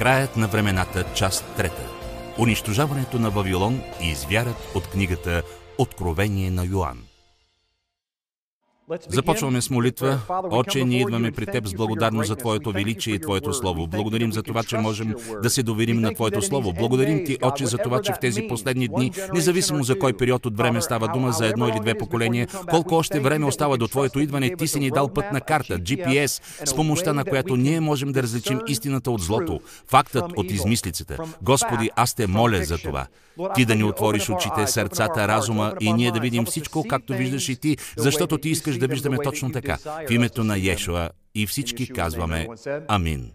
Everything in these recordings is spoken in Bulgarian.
Краят на времената, част трета. Унищожаването на Вавилон и извярат от книгата Откровение на Йоанн. Започваме с молитва. Отче, ние идваме при Теб с благодарност за Твоето величие и Твоето Слово. Благодарим за това, че можем да се доверим на Твоето Слово. Благодарим Ти, Отче, за това, че в тези последни дни, независимо за кой период от време става дума, за едно или две поколения, колко още време остава до Твоето идване, Ти си ни дал пътна карта, GPS, с помощта на която ние можем да различим истината от злото, фактът от измислицата. Господи, аз те моля за това. Ти да ни отвориш очите, сърцата, разума и ние да видим всичко, както виждаш и Ти, защото Ти искаш да виждаме точно така. В името на Йешуа и всички казваме Амин.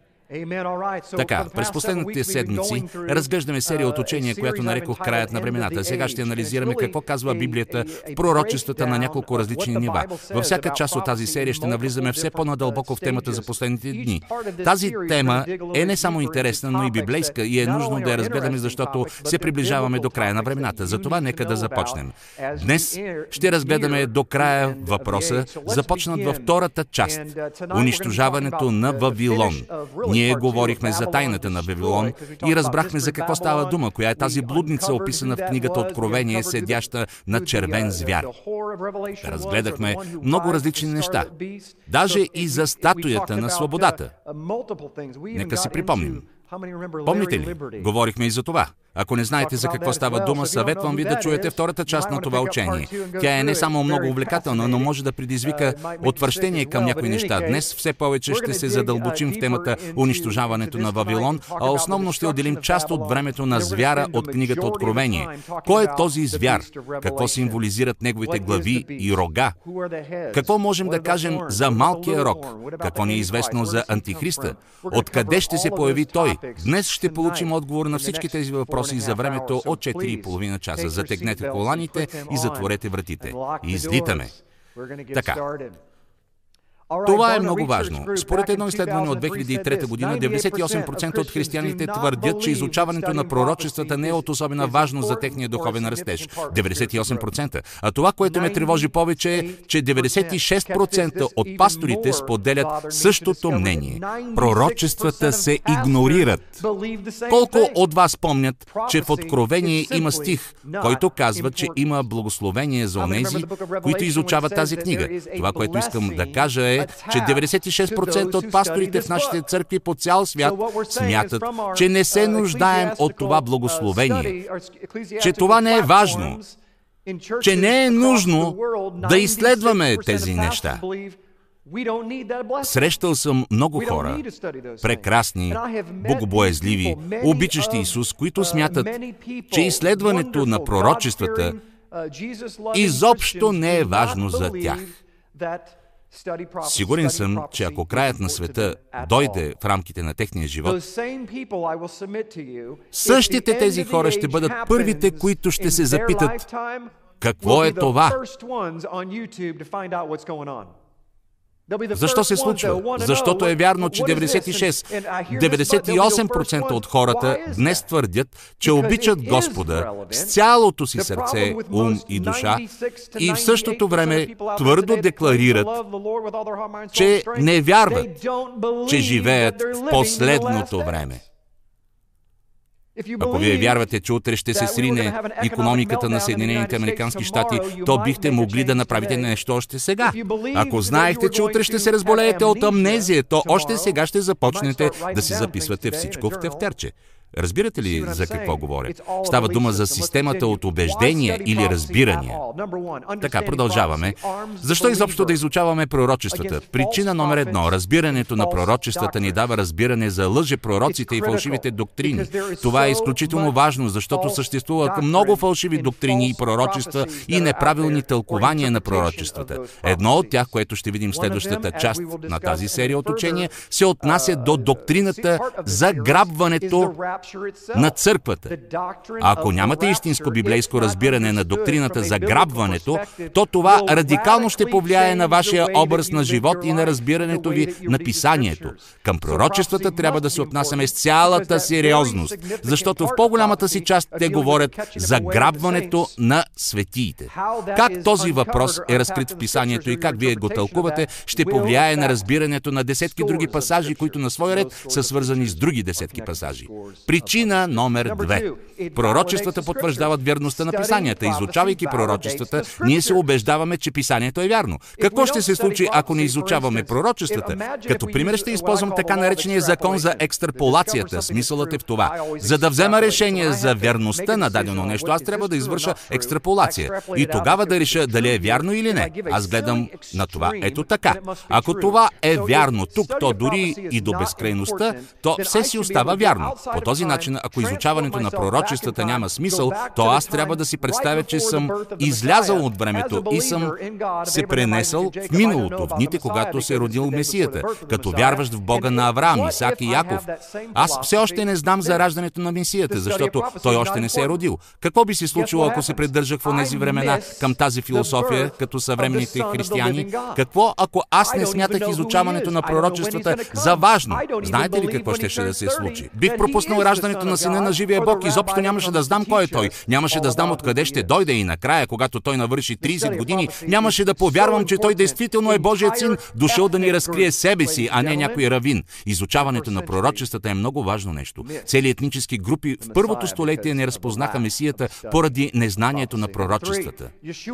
Така, през последните седмици разглеждаме серия от учения, която нарекох краят на времената. Сега ще анализираме какво казва Библията в пророчествата на няколко различни нива. Във всяка част от тази серия ще навлизаме все по-надълбоко в темата за последните дни. Тази тема е не само интересна, но и библейска и е нужно да я разгледаме, защото се приближаваме до края на времената. Затова нека да започнем. Днес ще разгледаме до края въпроса, започнат във втората част – унищожаването на Вавилон. Ние говорихме за тайната на Вавилон и разбрахме за какво става дума, коя е тази блудница, описана в книгата Откровение, седяща на червен звяр. Разгледахме много различни неща, даже и за статуята на свободата. Нека си припомним. Помните ли? Говорихме и за това. Ако не знаете за какво става дума, съветвам ви да чуете втората част на това учение. Тя е не само много увлекателна, но може да предизвика отвращение към някои неща. Днес все повече ще се задълбочим в темата унищожаването на Вавилон, а основно ще отделим част от времето на звяра от книгата Откровение. Кой е този звяр? Какво символизират неговите глави и рога? Какво можем да кажем за малкия рог? Какво ни е известно за Антихриста? Откъде ще се появи той? Днес ще получим отговор на всички тези въпроси въпроси за времето от 4,5 часа. Затегнете коланите и затворете вратите. Излитаме. Така. Това е много важно. Според едно изследване от 2003 година, 98% от християните твърдят, че изучаването на пророчествата не е от особена важност за техния духовен растеж. 98%. А това, което ме тревожи повече е, че 96% от пасторите споделят същото мнение. Пророчествата се игнорират. Колко от вас помнят, че в Откровение има стих, който казва, че има благословение за онези, които изучават тази книга. Това, което искам да кажа е, е, че 96% от пасторите в нашите църкви по цял свят смятат, че не се нуждаем от това благословение, че това не е важно, че не е нужно да изследваме тези неща. Срещал съм много хора, прекрасни, богобоязливи, обичащи Исус, които смятат, че изследването на пророчествата изобщо не е важно за тях. Сигурен съм, че ако краят на света дойде в рамките на техния живот, същите тези хора ще бъдат първите, които ще се запитат какво е това. Защо се случва? Защото е вярно, че 96, 98% от хората днес твърдят, че обичат Господа с цялото си сърце, ум и душа. и в същото време твърдо декларират, че не вярват, че живеят в последното време. Ако вие вярвате, че утре ще се срине економиката на Съединените Американски щати, то бихте могли да направите нещо още сега. Ако знаехте, че утре ще се разболеете от амнезия, то още сега ще започнете да си записвате всичко в тефтерче. Разбирате ли за какво говоря? Става дума за системата от убеждения или разбирания. Така, продължаваме. Защо изобщо да изучаваме пророчествата? Причина номер едно. Разбирането на пророчествата ни дава разбиране за лъже пророците и фалшивите доктрини. Това е изключително важно, защото съществуват много фалшиви доктрини и пророчества и неправилни тълкования на пророчествата. Едно от тях, което ще видим в следващата част на тази серия от учения, се отнася до доктрината за грабването на църквата. Ако нямате истинско библейско разбиране на доктрината за грабването, то това радикално ще повлияе на вашия образ на живот и на разбирането ви на писанието. Към пророчествата трябва да се отнасяме с цялата сериозност, защото в по-голямата си част те говорят за грабването на светиите. Как този въпрос е разкрит в писанието и как вие го тълкувате, ще повлияе на разбирането на десетки други пасажи, които на свой ред са свързани с други десетки пасажи. Причина номер две. Пророчествата потвърждават вярността на писанията. Изучавайки пророчествата, ние се убеждаваме, че писанието е вярно. Какво ще се случи, ако не изучаваме пророчествата? Като пример ще използвам така наречения закон за екстраполацията. Смисълът е в това. За да взема решение за вярността на дадено нещо, аз трябва да извърша екстраполация. И тогава да реша дали е вярно или не. Аз гледам на това ето така. Ако това е вярно тук, то дори и до безкрайността, то все си остава вярно. По този начин, ако изучаването на пророчествата няма смисъл, то аз трябва да си представя, че съм излязал от времето и съм се пренесъл в миналото, в дните, когато се е родил Месията, като вярващ в Бога на Авраам, Исак и Яков. Аз все още не знам за раждането на Месията, защото той още не се е родил. Какво би се случило, ако се придържах в тези времена към тази философия, като съвременните християни? Какво, ако аз не смятах изучаването на пророчествата за важно? Знаете ли какво ще, ще да се случи? Бих пропуснал раждането на сина на живия Бог. Изобщо нямаше да знам кой е той. Нямаше да знам откъде ще дойде и накрая, когато той навърши 30 години, нямаше да повярвам, че той действително е Божият син, дошъл да ни разкрие себе си, а не някой равин. Изучаването на пророчествата е много важно нещо. Цели етнически групи в първото столетие не разпознаха Месията поради незнанието на пророчествата.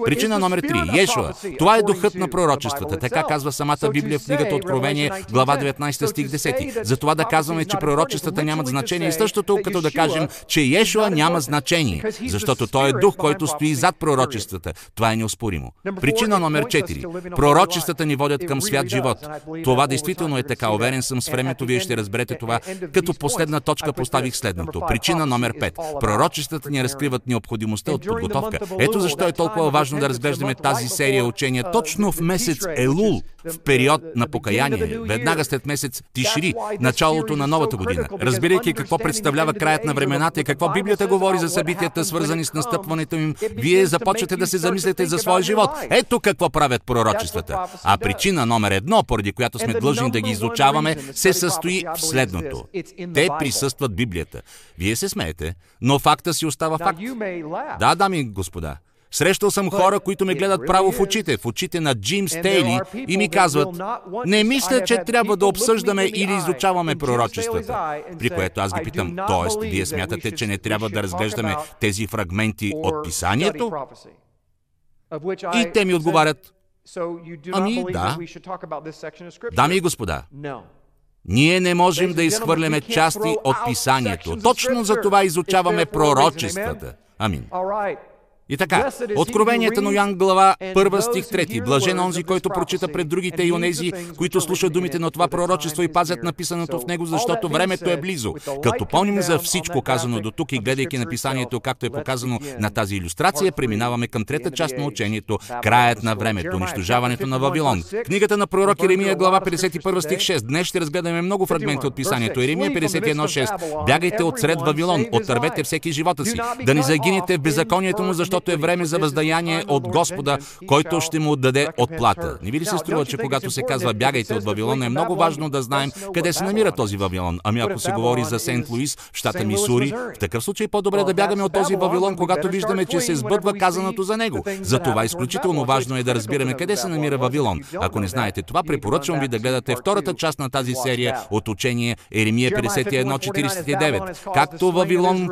Причина номер 3. Ешуа. Това е духът на пророчествата. Така казва самата Библия в книгата Откровение, глава 19 стих 10. Затова да казваме, че пророчествата нямат значение същото, като да кажем, че Ешуа няма значение, защото той е дух, който стои зад пророчествата. Това е неоспоримо. Причина номер 4. Пророчествата ни водят към свят живот. Това действително е така. Уверен съм с времето, вие ще разберете това. Като последна точка поставих следното. Причина номер 5. Пророчествата ни разкриват необходимостта от подготовка. Ето защо е толкова важно да разглеждаме тази серия учения точно в месец Елул, в период на покаяние, веднага след месец Тишри, началото на новата година. Разбирайки какво представлява краят на времената и какво Библията говори за събитията, свързани с настъпването им, вие започвате да се замислите за своя живот. Ето какво правят пророчествата. А причина номер едно, поради която сме длъжни да ги изучаваме, се състои в следното. Те присъстват Библията. Вие се смеете, но факта си остава факт. Да, дами и господа. Срещал съм хора, които ме гледат право в очите, в очите на Джим Стейли и ми казват, не мисля, че трябва да обсъждаме или изучаваме пророчествата. При което аз ги питам, т.е. вие смятате, че не трябва да разглеждаме тези фрагменти от писанието? И те ми отговарят, ами да. Дами и господа, ние не можем да изхвърляме части от писанието. Точно за това изучаваме пророчествата. Амин. И така, Откровенията на Йоан глава 1 стих 3. Блажен онзи, който прочита пред другите и онези, които слушат думите на това пророчество и пазят написаното в него, защото времето е близо. Като помним за всичко казано до тук и гледайки написанието, както е показано на тази иллюстрация, преминаваме към трета част на учението – краят на времето, унищожаването на Вавилон. Книгата на пророк Еремия, глава 51 стих 6. Днес ще разгледаме много фрагменти от писанието. Еремия 51.6. Бягайте от сред Вавилон, отървете всеки живота си, да не загинете в беззаконието му, защото защото е време за въздаяние от Господа, който ще му даде отплата. Не ви ли се струва, че когато се казва бягайте от Вавилон, е много важно да знаем къде се намира този Вавилон? Ами ако се говори за Сент Луис, щата Мисури, в такъв случай по-добре да бягаме от този Вавилон, когато виждаме, че се сбъдва казаното за него. Затова изключително важно е да разбираме къде се намира Вавилон. Ако не знаете това, препоръчвам ви да гледате втората част на тази серия от учение Еремия 51.49. Както Вавилон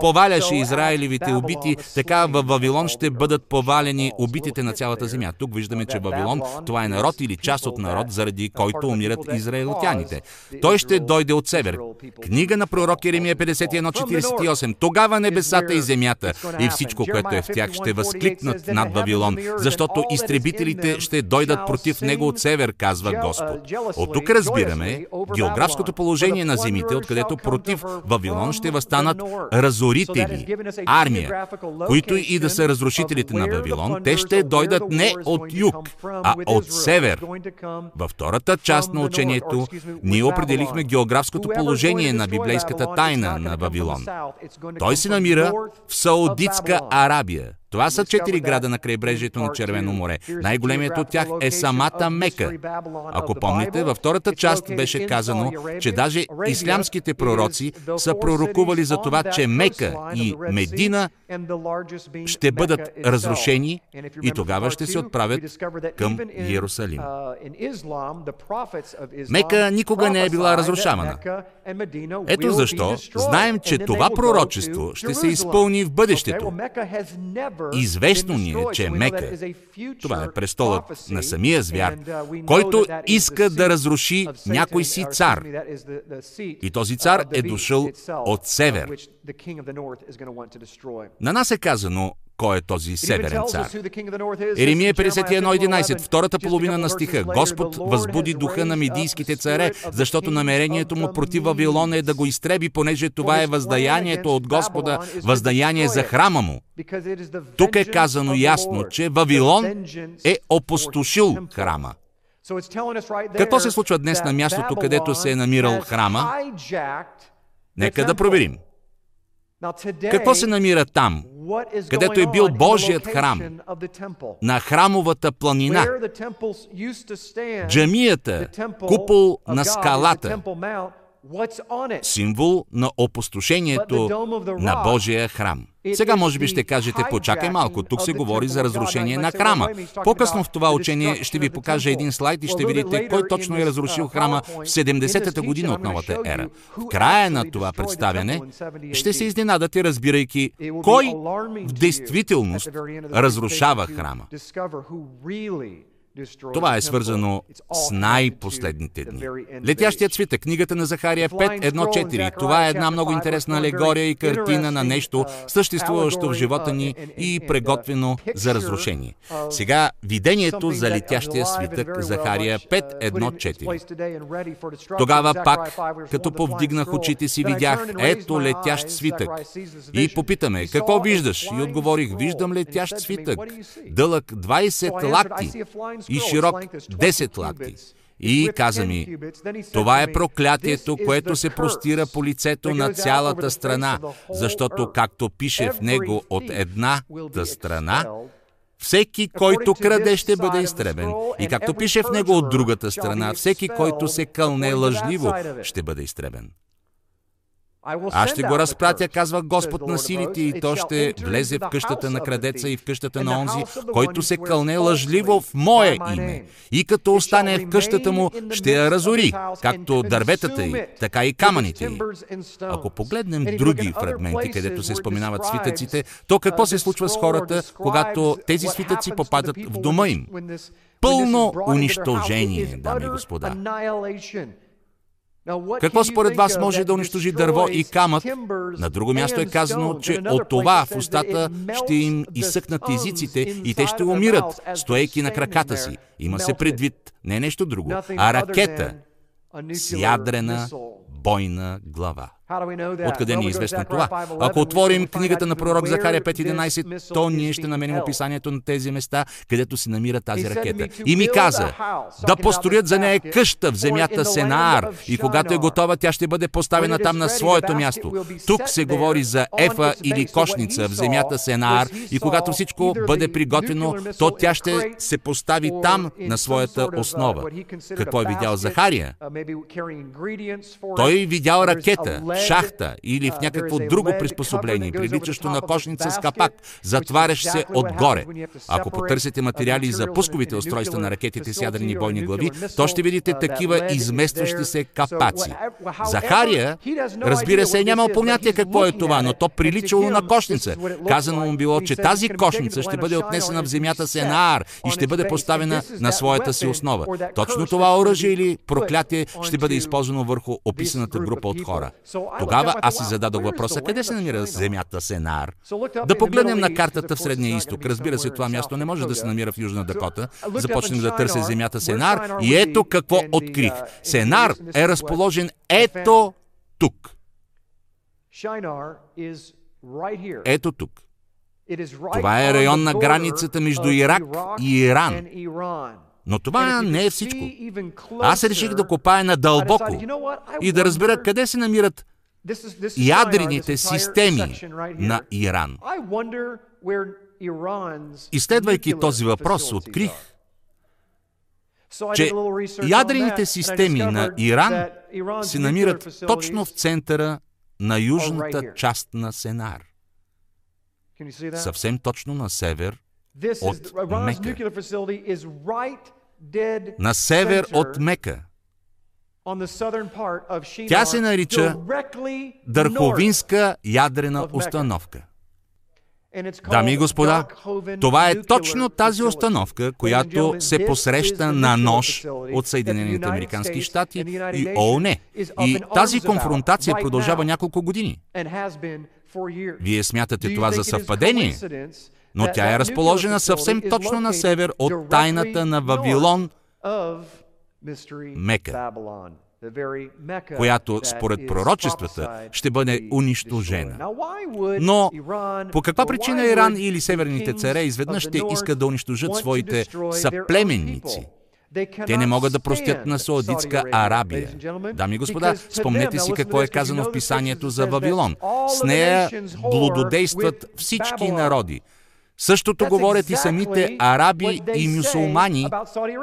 поваляше Израилевите убити, така във Вавилон ще бъдат повалени убитите на цялата земя. Тук виждаме, че Вавилон това е народ или част от народ, заради който умират израелтяните. Той ще дойде от север. Книга на пророк Еремия 51.48. Тогава небесата и земята и всичко, което е в тях, ще възкликнат над Вавилон, защото изтребителите ще дойдат против него от север, казва Господ. От тук разбираме географското положение на земите, откъдето против Вавилон ще възстанат разорители, армия, които и да са разрушителите на Вавилон, те ще дойдат не от юг, а от север. Във втората част на учението ние определихме географското положение на библейската тайна на Вавилон. Той се намира в Саудитска Арабия. Това са четири града на крайбрежието на Червено море. Най-големият от тях е самата Мека. Ако помните, във втората част беше казано, че даже ислямските пророци са пророкували за това, че Мека и Медина ще бъдат разрушени и тогава ще се отправят към Иерусалим. Мека никога не е била разрушавана. Ето защо знаем, че това пророчество ще се изпълни в бъдещето. Известно ни е, че Мека, това е престолът на самия звяр, който иска да разруши някой си цар. И този цар е дошъл от север. На нас е казано, кой е този северен цар. Еремия 51.11, втората половина на стиха. Господ възбуди духа на медийските царе, защото намерението му против Вавилон е да го изтреби, понеже това е въздаянието от Господа, въздаяние за храма му. Тук е казано ясно, че Вавилон е опустошил храма. Какво се случва днес на мястото, където се е намирал храма? Нека да проверим. Какво се намира там, където е бил Божият храм, на храмовата планина, джамията, купол на скалата, символ на опустошението на Божия храм. Сега може би ще кажете, почакай малко, тук се говори за разрушение на храма. По-късно в това учение ще ви покажа един слайд и ще видите кой точно е разрушил храма в 70-та година от новата ера. В края на това представяне ще се изненадате, разбирайки кой в действителност разрушава храма. Това е свързано с най-последните дни. Летящият свитък, книгата на Захария 5.1.4. Това е една много интересна алегория и картина на нещо, съществуващо в живота ни и приготвено за разрушение. Сега, видението за летящия свитък, Захария 5.1.4. Тогава пак, като повдигнах очите си, видях, ето летящ свитък. И попитаме, какво виждаш? И отговорих, виждам летящ свитък, дълъг 20 лакти и широк 10 лакти. И каза ми, това е проклятието, което се простира по лицето на цялата страна, защото както пише в него от едната страна, всеки, който краде, ще бъде изтребен. И както пише в него от другата страна, всеки, който се кълне лъжливо, ще бъде изтребен. Аз ще го разпратя, казва Господ на силите, и то ще влезе в къщата на крадеца и в къщата на онзи, който се кълне лъжливо в Мое име. И като остане в къщата му, ще я разори, както дърветата й, така и камъните й. Ако погледнем други фрагменти, където се споменават свитъците, то какво се случва с хората, когато тези свитъци попадат в дома им? Пълно унищожение, дами и господа. Какво според вас може да унищожи дърво и камък? На друго място е казано, че от това в устата ще им изсъкнат езиците и те ще умират, стоейки на краката си. Има се предвид не нещо друго, а ракета с ядрена бойна глава. Откъде ни е известно това? Ако отворим книгата на пророк Захария 5.11, то ние ще намерим описанието на тези места, където се намира тази ракета. И ми каза, да построят за нея къща в земята Сенаар и когато е готова, тя ще бъде поставена там на своето място. Тук се говори за ефа или кошница в земята Сенаар и когато всичко бъде приготвено, то тя ще се постави там на своята основа. Какво е видял Захария? Той видял ракета, шахта или в някакво друго приспособление, приличащо на кошница с капак, затваряш се отгоре. Ако потърсите материали за пусковите устройства на ракетите с ядрени бойни глави, то ще видите такива изместващи се капаци. Захария, разбира се, е нямал понятие какво е това, но то приличало на кошница. Казано му било, че тази кошница ще бъде отнесена в земята Сенаар и ще бъде поставена на своята си основа. Точно това оръжие или проклятие ще бъде използвано върху описаната група от хора. Тогава аз си зададох въпроса, къде се намира земята Сенар? Да погледнем на картата в Средния изток. Разбира се, това място не може да се намира в Южна Дакота. Започнем да търся земята Сенар и ето какво открих. Сенар е разположен ето тук. Ето тук. Това е район на границата между Ирак и Иран. Но това не е всичко. Аз реших да копая надълбоко и да разбера къде се намират ядрените системи на Иран. Изследвайки този въпрос, открих, че ядрените системи на Иран се намират точно в центъра на южната част на Сенар. Съвсем точно на север от Мека. На север от Мека. Тя се нарича Дърховинска ядрена установка. Дами и господа, това е точно тази установка, която се посреща на нож от Съединените Американски щати и ООН. И тази конфронтация продължава няколко години. Вие смятате това за съвпадение, но тя е разположена съвсем точно на север от тайната на Вавилон, Мека която според пророчествата ще бъде унищожена. Но по каква причина Иран или северните царе изведнъж ще искат да унищожат своите съплеменници? Те не могат да простят на Саудитска Арабия. Дами и господа, спомнете си какво е казано в писанието за Вавилон. С нея блудодействат всички народи. Същото говорят и самите араби и мюсулмани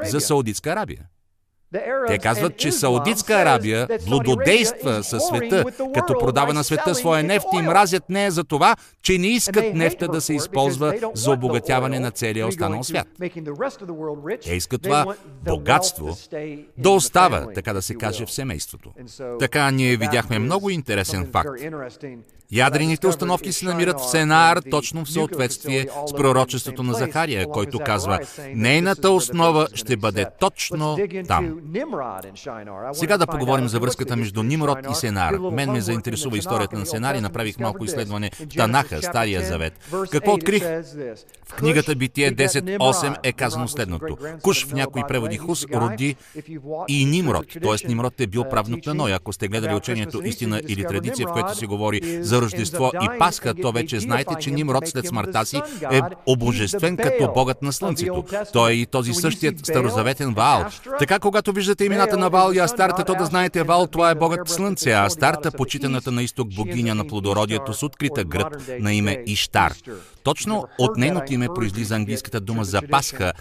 за Саудитска Арабия. Те казват, че Саудитска Арабия блудодейства със света, като продава на света своя нефт и мразят нея за това, че не искат нефта да се използва за обогатяване на целия останал свят. Те искат това богатство да остава, така да се каже, в семейството. Така ние видяхме много интересен факт. Ядрените установки се намират в Сенар точно в съответствие с пророчеството на Захария, който казва, нейната основа ще бъде точно там. Сега да поговорим за връзката между Нимрод и Сенар. Мен ме заинтересува историята на Сенар и направих малко изследване в Танаха, Стария Завет. Какво открих? В книгата Битие 10.8 е казано следното. Куш в някои преводи Хус роди и Нимрод, т.е. Нимрод е бил правнук на Ной. Ако сте гледали учението Истина или традиция, в което се говори за Рождество и Пасха, то вече знаете, че Нимрод след смъртта си е обожествен като богът на слънцето. Той е и този същият старозаветен Ваал. Така, когато виждате имената на Вал и Астарта, то да знаете, Вал това е богът Слънце, а Астарта, почитаната на изток богиня на плодородието с открита гръб на име Иштар. Точно от нейното име произлиза английската дума за Пасха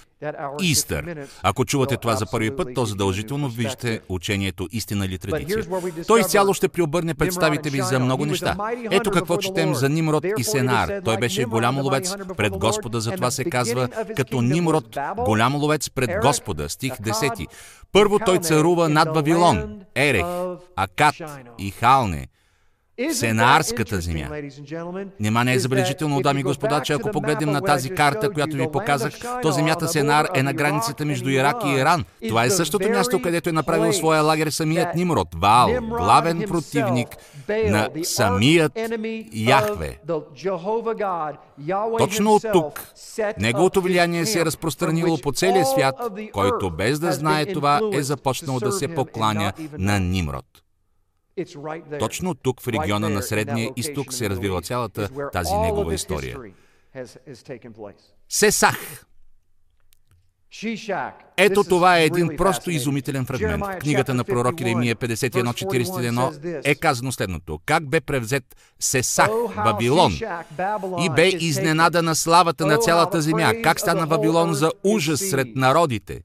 Истър. Ако чувате това за първи път, то задължително вижте учението истина или традиция. Той изцяло ще приобърне представите ви за много неща. Ето какво четем за Нимрод и Сенар. Той беше голям ловец пред Господа, затова се казва като Нимрод, голям ловец пред Господа. Стих 10. Първо той царува над Вавилон, Ерех, Акат и Халне, Сенаарската земя. Нема не е забележително, дами и господа, че ако погледнем на тази карта, която ви показах, то земята Сенар е на границата между Ирак и Иран. Това е същото място, където е направил своя лагер самият Нимрод, Ваал, главен противник на самият Яхве. Точно от тук неговото влияние се е разпространило по целия свят, който без да знае това е започнал да се покланя на Нимрод. Точно тук, в региона на Средния изток, се развива цялата тази негова история. Сесах. Ето това е един просто изумителен фрагмент. В книгата на пророк Иеремия 51.41 е казано следното. Как бе превзет Сесах, Вавилон, и бе изненада на славата на цялата земя. Как стана Вавилон за ужас сред народите.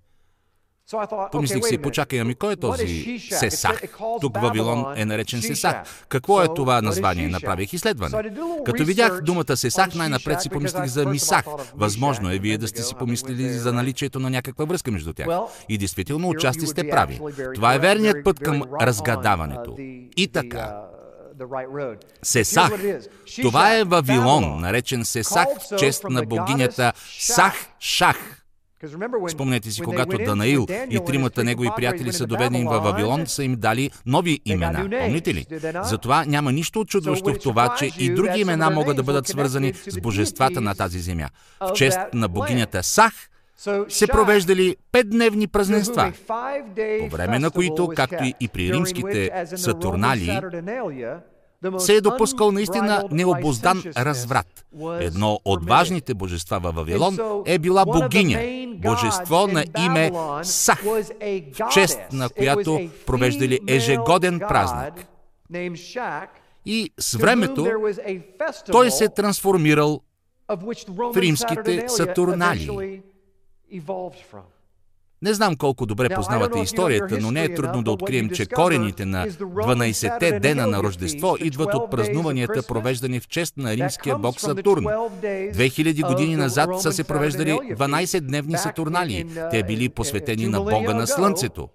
Помислих си, почакай, ами кой е този Сесах? Тук Вавилон е наречен Сесах. Какво е това название? Направих изследване. Като видях думата Сесах, най-напред си помислих за Мисах. Възможно е вие да сте си помислили за наличието на някаква връзка между тях. И действително, отчасти сте прави. Това е верният път към разгадаването. И така, Сесах. Това е Вавилон, наречен Сесах в чест на богинята Сах-Шах. Спомнете си, когато Данаил и тримата негови приятели са доведени във Вавилон, са им дали нови имена. Помните ли? Затова няма нищо очудващо в това, че и други имена могат да бъдат свързани с божествата на тази земя. В чест на богинята Сах, се провеждали петдневни празненства, по време на които, както и при римските Сатурнали, се е допускал наистина необоздан разврат. Едно от важните божества във Вавилон е била богиня, божество на име Сах, в чест на която провеждали ежегоден празник. И с времето той се трансформирал в римските Сатурнали. Не знам колко добре познавате историята, но не е трудно да открием, че корените на 12-те дена на Рождество идват от празнуванията, провеждани в чест на римския бог Сатурн. 2000 години назад са се провеждали 12-дневни Сатурнали. Те били посветени на бога на Слънцето.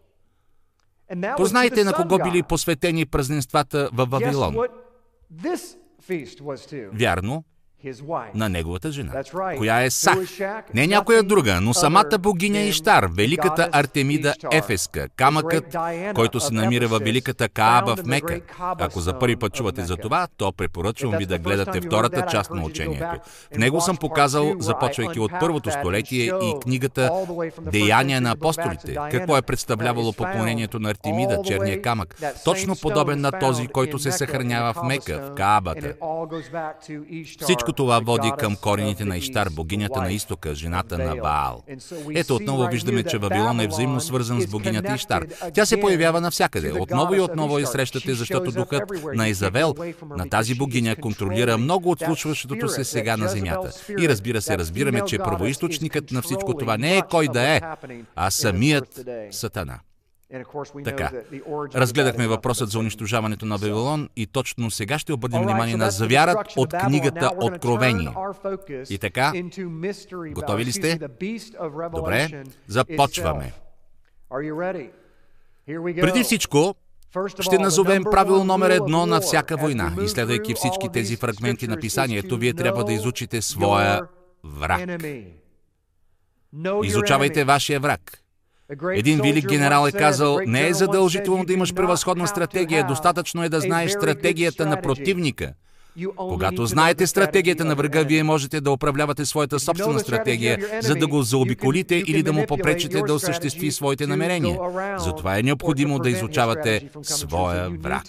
Познайте на кого били посветени празненствата в Вавилон. Вярно, на неговата жена, коя е Сах. Не някоя друга, но самата богиня Иштар, великата Артемида Ефеска, камъкът, който се намира в великата Кааба в Мека. Ако за първи път чувате за това, то препоръчвам ви да гледате втората част на учението. В него съм показал, започвайки от първото столетие и книгата Деяния на апостолите, какво е представлявало поклонението на Артемида, черния камък, точно подобен на този, който се съхранява в Мека, в Каабата. Всичко всичко това води към корените на Иштар, богинята на изтока, жената на Ваал. Ето отново виждаме, че Вавилон е взаимно свързан с богинята Иштар. Тя се появява навсякъде. Отново и отново я срещате, защото духът на Изавел, на тази богиня, контролира много от случващото се сега на земята. И разбира се, разбираме, че първоисточникът на всичко това не е кой да е, а самият Сатана. Така, разгледахме въпросът за унищожаването на Вавилон и точно сега ще обърнем внимание на завярат от книгата Откровение. И така, готови ли сте? Добре, започваме. Преди всичко, ще назовем правило номер едно на всяка война. Изследвайки всички тези фрагменти на писанието, вие трябва да изучите своя враг. Изучавайте вашия враг. Един велик генерал е казал, не е задължително да имаш превъзходна стратегия, достатъчно е да знаеш стратегията на противника. Когато знаете стратегията на врага, вие можете да управлявате своята собствена стратегия, за да го заобиколите или да му попречите да осъществи своите намерения. Затова е необходимо да изучавате своя враг.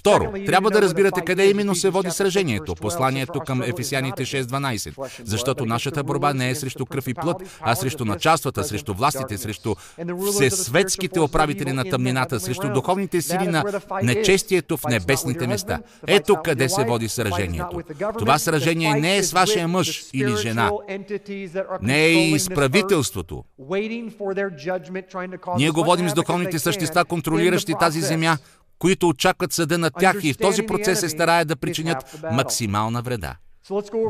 Второ, трябва да разбирате къде именно се води сражението, посланието към Ефесяните 6.12, защото нашата борба не е срещу кръв и плът, а срещу началствата, срещу властите, срещу всесветските управители на тъмнината, срещу духовните сили на нечестието в небесните места. Ето къде се води сражението. Това сражение не е с вашия мъж или жена. Не е и с правителството. Ние го водим с духовните същества, контролиращи тази земя, които очакват съда на тях и в този процес се стараят да причинят максимална вреда.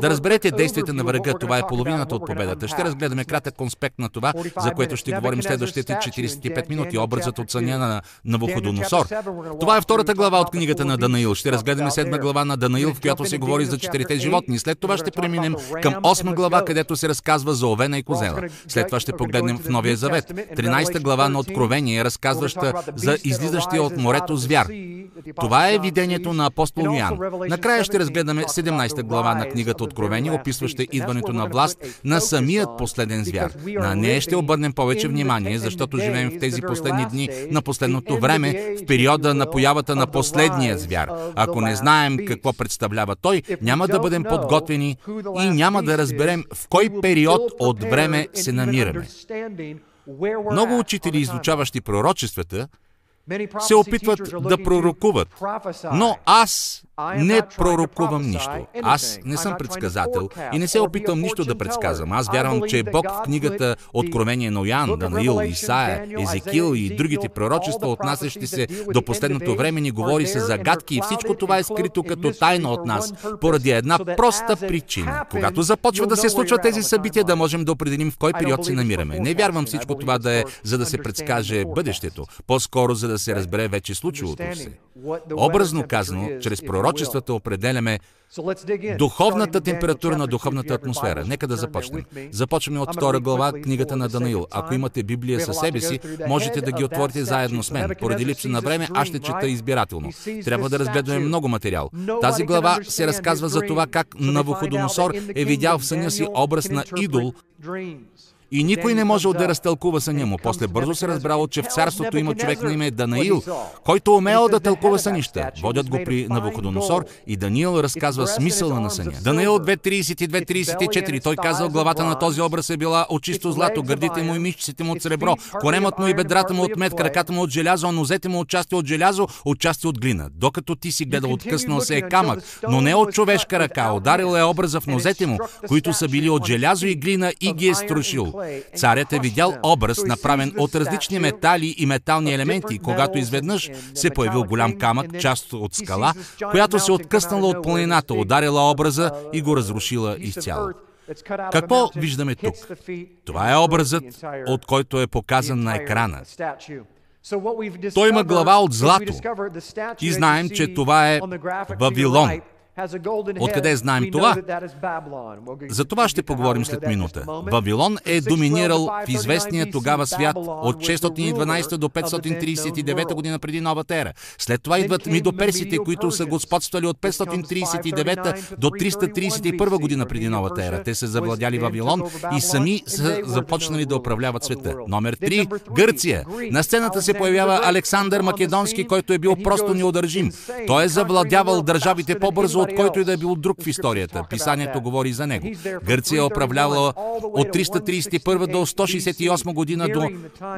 Да разберете действията на врага, това е половината от победата. Ще разгледаме кратък конспект на това, за което ще говорим следващите 45 минути. Образът от съня на Навуходоносор. Това е втората глава от книгата на Данаил. Ще разгледаме седма глава на Данаил, в която се говори за четирите животни. След това ще преминем към осма глава, където се разказва за овена и козела. След това ще погледнем в Новия Завет. 13 глава на Откровение, разказваща за излизащия от морето звяр. Това е видението на апостол Йоан. Накрая ще разгледаме 17 глава на книгата Откровение, описваща идването на власт на самият последен звяр. На нея ще обърнем повече внимание, защото живеем в тези последни дни на последното време, в периода на появата на последния звяр. Ако не знаем какво представлява той, няма да бъдем подготвени и няма да разберем в кой период от време се намираме. Много учители, изучаващи пророчествата, се опитват да пророкуват. Но аз не пророкувам нищо. Аз не съм предсказател и не се опитвам нищо да предсказвам. Аз вярвам, че Бог в книгата Откровение на Ян, Данаил, Исаия, Езекил и другите пророчества, отнасящи се до последното време, ни говори с загадки и всичко това е скрито като тайна от нас, поради една проста причина. Когато започва да се случват тези събития, да можем да определим в кой период се намираме. Не вярвам всичко това да е за да се предскаже бъдещето, по-скоро за да се разбере вече случилото се. Образно казано, чрез пророчествата определяме духовната температура на духовната атмосфера. Нека да започнем. Започваме от втора глава, книгата на Данаил. Ако имате Библия със себе си, можете да ги отворите заедно с мен. Поради липса на време, аз ще чета избирателно. Трябва да разгледаме много материал. Тази глава се разказва за това как Навуходоносор е видял в съня си образ на идол, И никой не можел да разтълкува съня му. После бързо се разбрало, че в царството има човек на име Данаил, който умел да тълкува сънища. Водят го при Навуходоносор и Даниил разказва смисъла на съня. Данаил 2.32-34. Той казал, главата на този образ е била от чисто злато, гърдите му и мишците му от сребро, коремът му и бедрата му от мед, краката му от желязо, а нозете му от части от желязо, от части от глина. Докато ти си гледал, откъснал се е камък, но не от човешка ръка. Ударил е образа в нозете му, които са били от желязо и глина и ги е струшил. Царят е видял образ, направен от различни метали и метални елементи, когато изведнъж се появил голям камък, част от скала, която се откъснала от планината, ударила образа и го разрушила изцяло. Какво виждаме тук? Това е образът, от който е показан на екрана. Той има глава от злато. И знаем, че това е Вавилон. Откъде знаем това? За това ще поговорим след минута. Вавилон е доминирал в известния тогава свят от 612 до 539 година преди новата ера. След това идват мидоперсите, които са господствали от 539 до 331 година преди новата ера. Те са завладяли Вавилон и сами са започнали да управляват света. Номер 3. Гърция. На сцената се появява Александър Македонски, който е бил просто неудържим. Той е завладявал държавите по-бързо от който и да е бил друг в историята. Писанието говори за него. Гърция е управлявала от 331 до 168 година до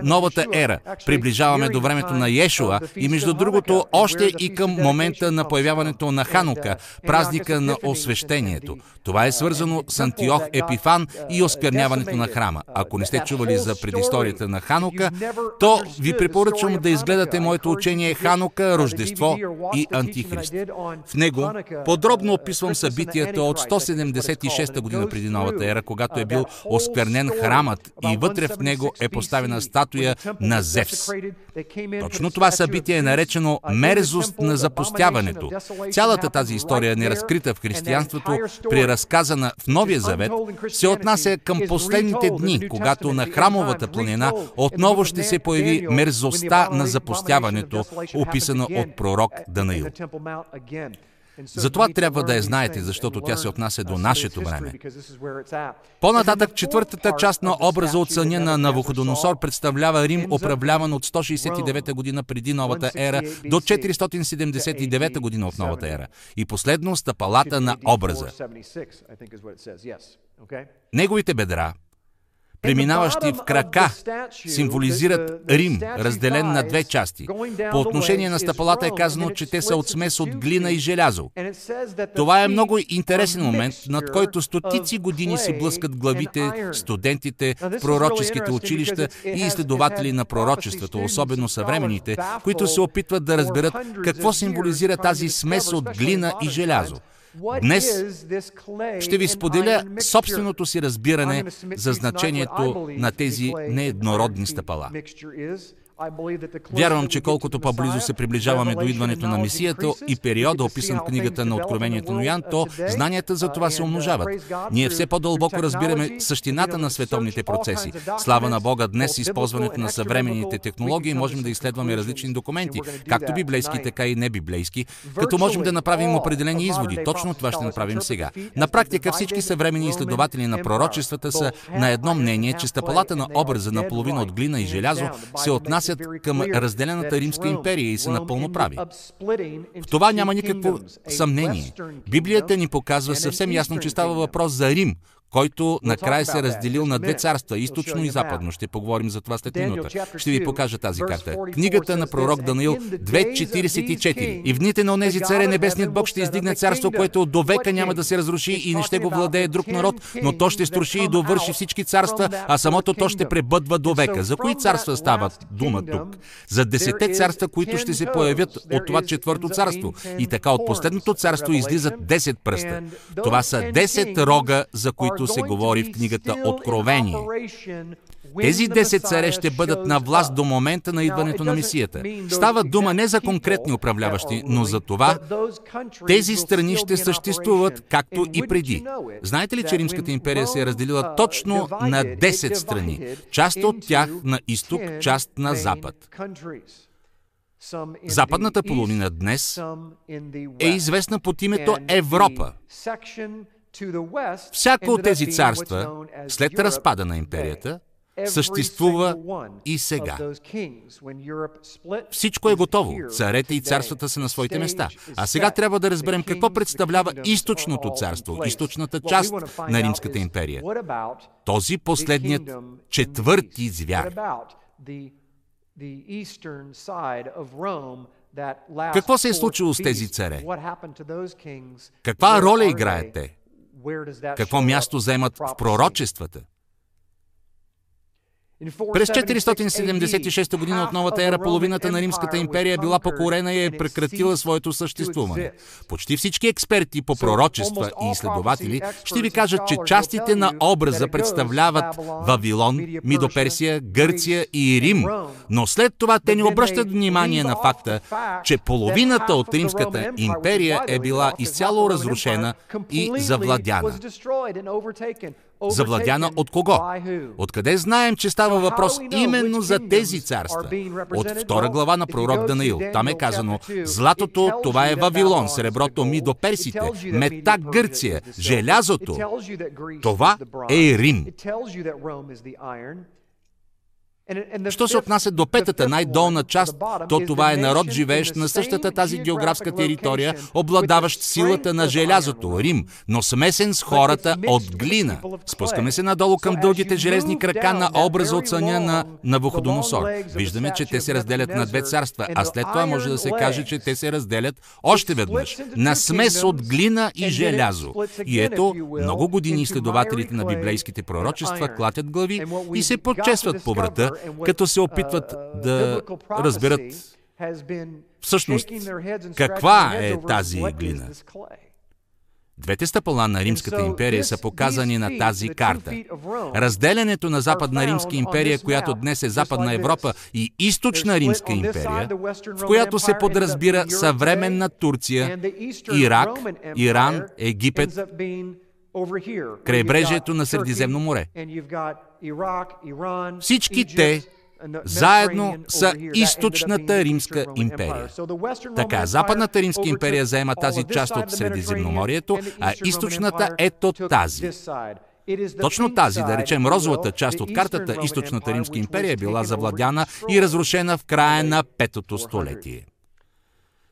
новата ера. Приближаваме до времето на Йешуа и между другото още и към момента на появяването на Ханука, празника на освещението. Това е свързано с Антиох Епифан и оскверняването на храма. Ако не сте чували за предисторията на Ханука, то ви препоръчвам да изгледате моето учение Ханука, Рождество и Антихрист. В него подробно описвам събитията от 176 година преди новата ера, когато е бил осквернен храмът и вътре в него е поставена статуя на Зевс. Точно това събитие е наречено мерзост на запустяването. Цялата тази история, неразкрита в християнството, при разказана в Новия Завет, се отнася към последните дни, когато на храмовата планина отново ще се появи мерзостта на запустяването, описана от пророк Данаил. Затова трябва да я знаете, защото тя се отнася до нашето време. По-нататък, четвъртата част на образа от съня на Навуходоносор представлява Рим, управляван от 169 година преди новата ера до 479 година от новата ера. И последно, стъпалата на образа. Неговите бедра, преминаващи в крака, символизират Рим, разделен на две части. По отношение на стъпалата е казано, че те са от смес от глина и желязо. Това е много интересен момент, над който стотици години си блъскат главите студентите в пророческите училища и изследователи на пророчеството, особено съвременните, които се опитват да разберат какво символизира тази смес от глина и желязо. Днес ще ви споделя собственото си разбиране за значението на тези нееднородни стъпала. Вярвам, че колкото по-близо се приближаваме до идването на Месията и периода, описан в книгата на Откровението на Йоан, то знанията за това се умножават. Ние все по-дълбоко разбираме същината на световните процеси. Слава на Бога, днес използването на съвременните технологии можем да изследваме различни документи, както библейски, така и небиблейски, като можем да направим определени изводи. Точно това ще направим сега. На практика всички съвремени изследователи на пророчествата са на едно мнение, че стъпалата на образа на половина от глина и желязо се отнася отнасят към разделената Римска империя и са напълно прави. В това няма никакво съмнение. Библията ни показва съвсем ясно, че става въпрос за Рим, който накрая се разделил на две царства, източно и западно. Ще поговорим за това след минута. Ще ви покажа тази карта. Книгата на пророк Данаил 2.44. И в дните на онези царе небесният Бог ще издигне царство, което до века няма да се разруши и не ще го владее друг народ, но то ще струши и довърши всички царства, а самото то ще пребъдва до века. За кои царства става дума тук? За десете царства, които ще се появят от това четвърто царство. И така от последното царство излизат 10 пръста. Това са 10 рога, за които което се говори в книгата Откровение. Тези 10 царе ще бъдат на власт до момента на идването на Месията. Става дума не за конкретни управляващи, но за това тези страни ще съществуват както и преди. Знаете ли, че Римската империя се е разделила точно на 10 страни? Част от тях на изток, част на запад. Западната половина днес е известна под името Европа. Всяко от тези царства, след разпада на империята, съществува и сега. Всичко е готово. Царете и царствата са на своите места. А сега трябва да разберем какво представлява източното царство, източната част на Римската империя. Този последният четвърти звяр. Какво се е случило с тези царе? Каква роля играят те? Какво място заемат в пророчествата? През 476 година от новата ера половината на Римската империя била покорена и е прекратила своето съществуване. Почти всички експерти по пророчества и изследователи ще ви кажат, че частите на образа представляват Вавилон, Мидоперсия, Гърция и Рим. Но след това те ни обръщат внимание на факта, че половината от Римската империя е била изцяло разрушена и завладяна. Завладяна от кого? Откъде знаем, че става въпрос именно за тези царства? От втора глава на пророк Данаил. Там е казано, златото това е Вавилон, среброто ми до персите, мета Гърция, желязото това е Рим. Що се отнася до петата, най-долна част, то това е народ, живеещ на същата тази географска територия, обладаващ силата на желязото, Рим, но смесен с хората от глина. Спускаме се надолу към дългите железни крака на образа от съня на Навуходоносор. Виждаме, че те се разделят на две царства, а след това може да се каже, че те се разделят още веднъж на смес от глина и желязо. И ето, много години изследователите на библейските пророчества клатят глави и се подчестват по врата, като се опитват uh, да разберат всъщност каква е тази глина. Двете стъпала на Римската империя са показани на тази карта. Разделянето на Западна Римска империя, която днес е Западна Европа, и Източна Римска империя, в която се подразбира съвременна Турция, Ирак, Иран, Египет, крайбрежието на Средиземно море. Всички те заедно са източната римска империя. Така, Западната римска империя заема тази част от Средиземноморието, а източната ето тази. Точно тази, да речем розовата част от картата, източната римска империя е била завладяна и разрушена в края на петото столетие.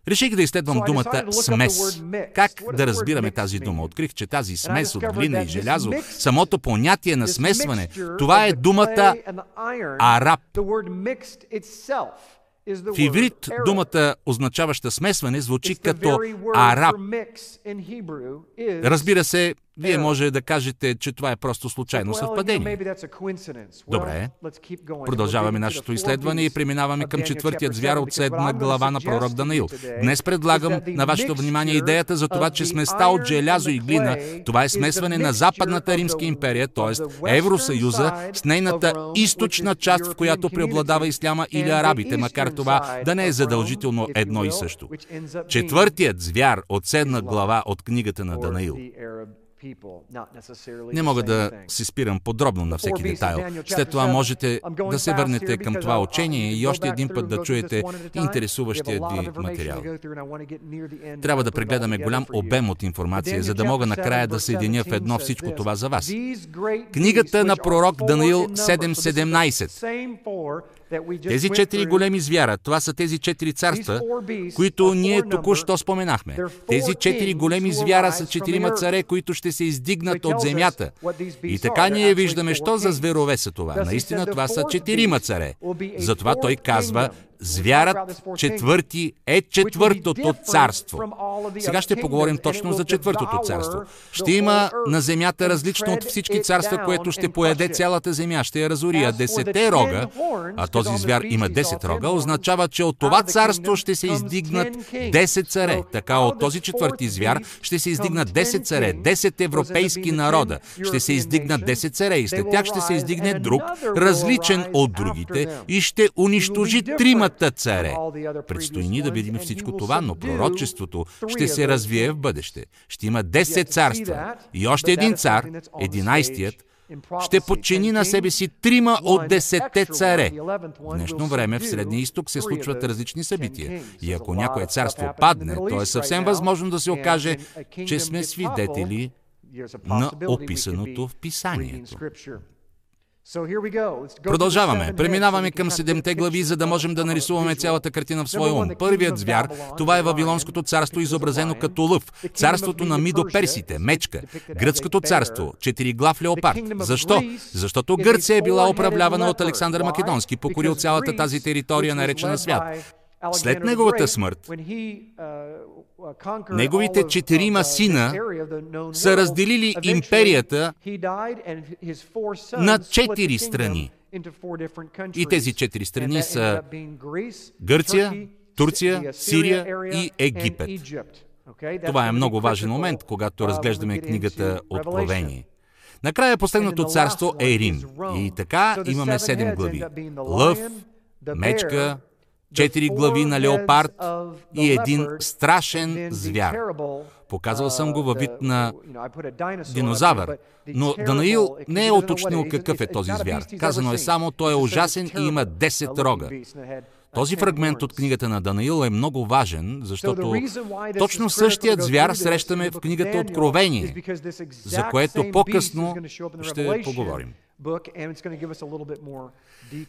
Реших да изследвам думата смес. Как да разбираме тази дума? Открих, че тази смес от глина и желязо, самото понятие на смесване, това е думата араб. В иврит думата, означаваща смесване, звучи като араб. Разбира се, вие може да кажете, че това е просто случайно съвпадение. Добре, продължаваме нашето изследване и преминаваме към четвъртият звяр от седма глава на пророк Данаил. Днес предлагам на вашето внимание идеята за това, че сместа от желязо и глина, това е смесване на Западната Римска империя, т.е. Евросъюза, с нейната източна част, в която преобладава исляма или арабите, макар това да не е задължително едно и също. Четвъртият звяр от седна глава от книгата на Данаил не мога да се спирам подробно на всеки детайл. След това можете да се върнете към това учение и още един път да чуете интересуващия ви материал. Трябва да прегледаме голям обем от информация, за да мога накрая да съединя в едно всичко това за вас. Книгата на пророк Даниил 7.17 тези четири големи звяра, това са тези четири царства, които ние току-що споменахме. Тези четири големи звяра са четирима царе, които ще се издигнат от земята. И така ние виждаме, що за зверове са това. Наистина това са четирима царе. Затова той казва, Звярат четвърти е четвъртото царство. Сега ще поговорим точно за четвъртото царство. Ще има на земята различно от всички царства, което ще поеде цялата земя, ще я разори. А десете рога, а този звяр има 10 рога, означава, че от това царство ще се издигнат 10 царе. Така от този четвърти звяр ще се издигнат 10 царе, 10 европейски народа. Ще се издигнат 10 царе и след тях ще се издигне друг, различен от другите и ще унищожи трима двамата царе. Предстои ни да видим всичко това, но пророчеството ще се развие в бъдеще. Ще има 10 царства и още един цар, единайстият, ще подчини на себе си трима от десетте царе. В днешно време в Средния изток се случват различни събития. И ако някое царство падне, то е съвсем възможно да се окаже, че сме свидетели на описаното в Писанието. Продължаваме. Преминаваме към седемте глави, за да можем да нарисуваме цялата картина в своя ум. Първият звяр, това е Вавилонското царство, изобразено като лъв. Царството на Мидо-Персите, мечка. Гръцкото царство, четириглав леопард. Защо? Защото Гърция е била управлявана от Александър Македонски, покорил цялата тази територия, наречена свят. След неговата смърт, неговите четирима сина са разделили империята на четири страни. И тези четири страни са Гърция, Турция, Сирия и Египет. Това е много важен момент, когато разглеждаме книгата Откровение. Накрая последното царство е Рим. И така имаме седем глави. Лъв, мечка, четири глави на леопард и един страшен звяр. Показал съм го във вид на динозавър, но Данаил не е уточнил какъв е този звяр. Казано е само, той е ужасен и има 10 рога. Този фрагмент от книгата на Данаил е много важен, защото точно същият звяр срещаме в книгата Откровение, за което по-късно ще поговорим.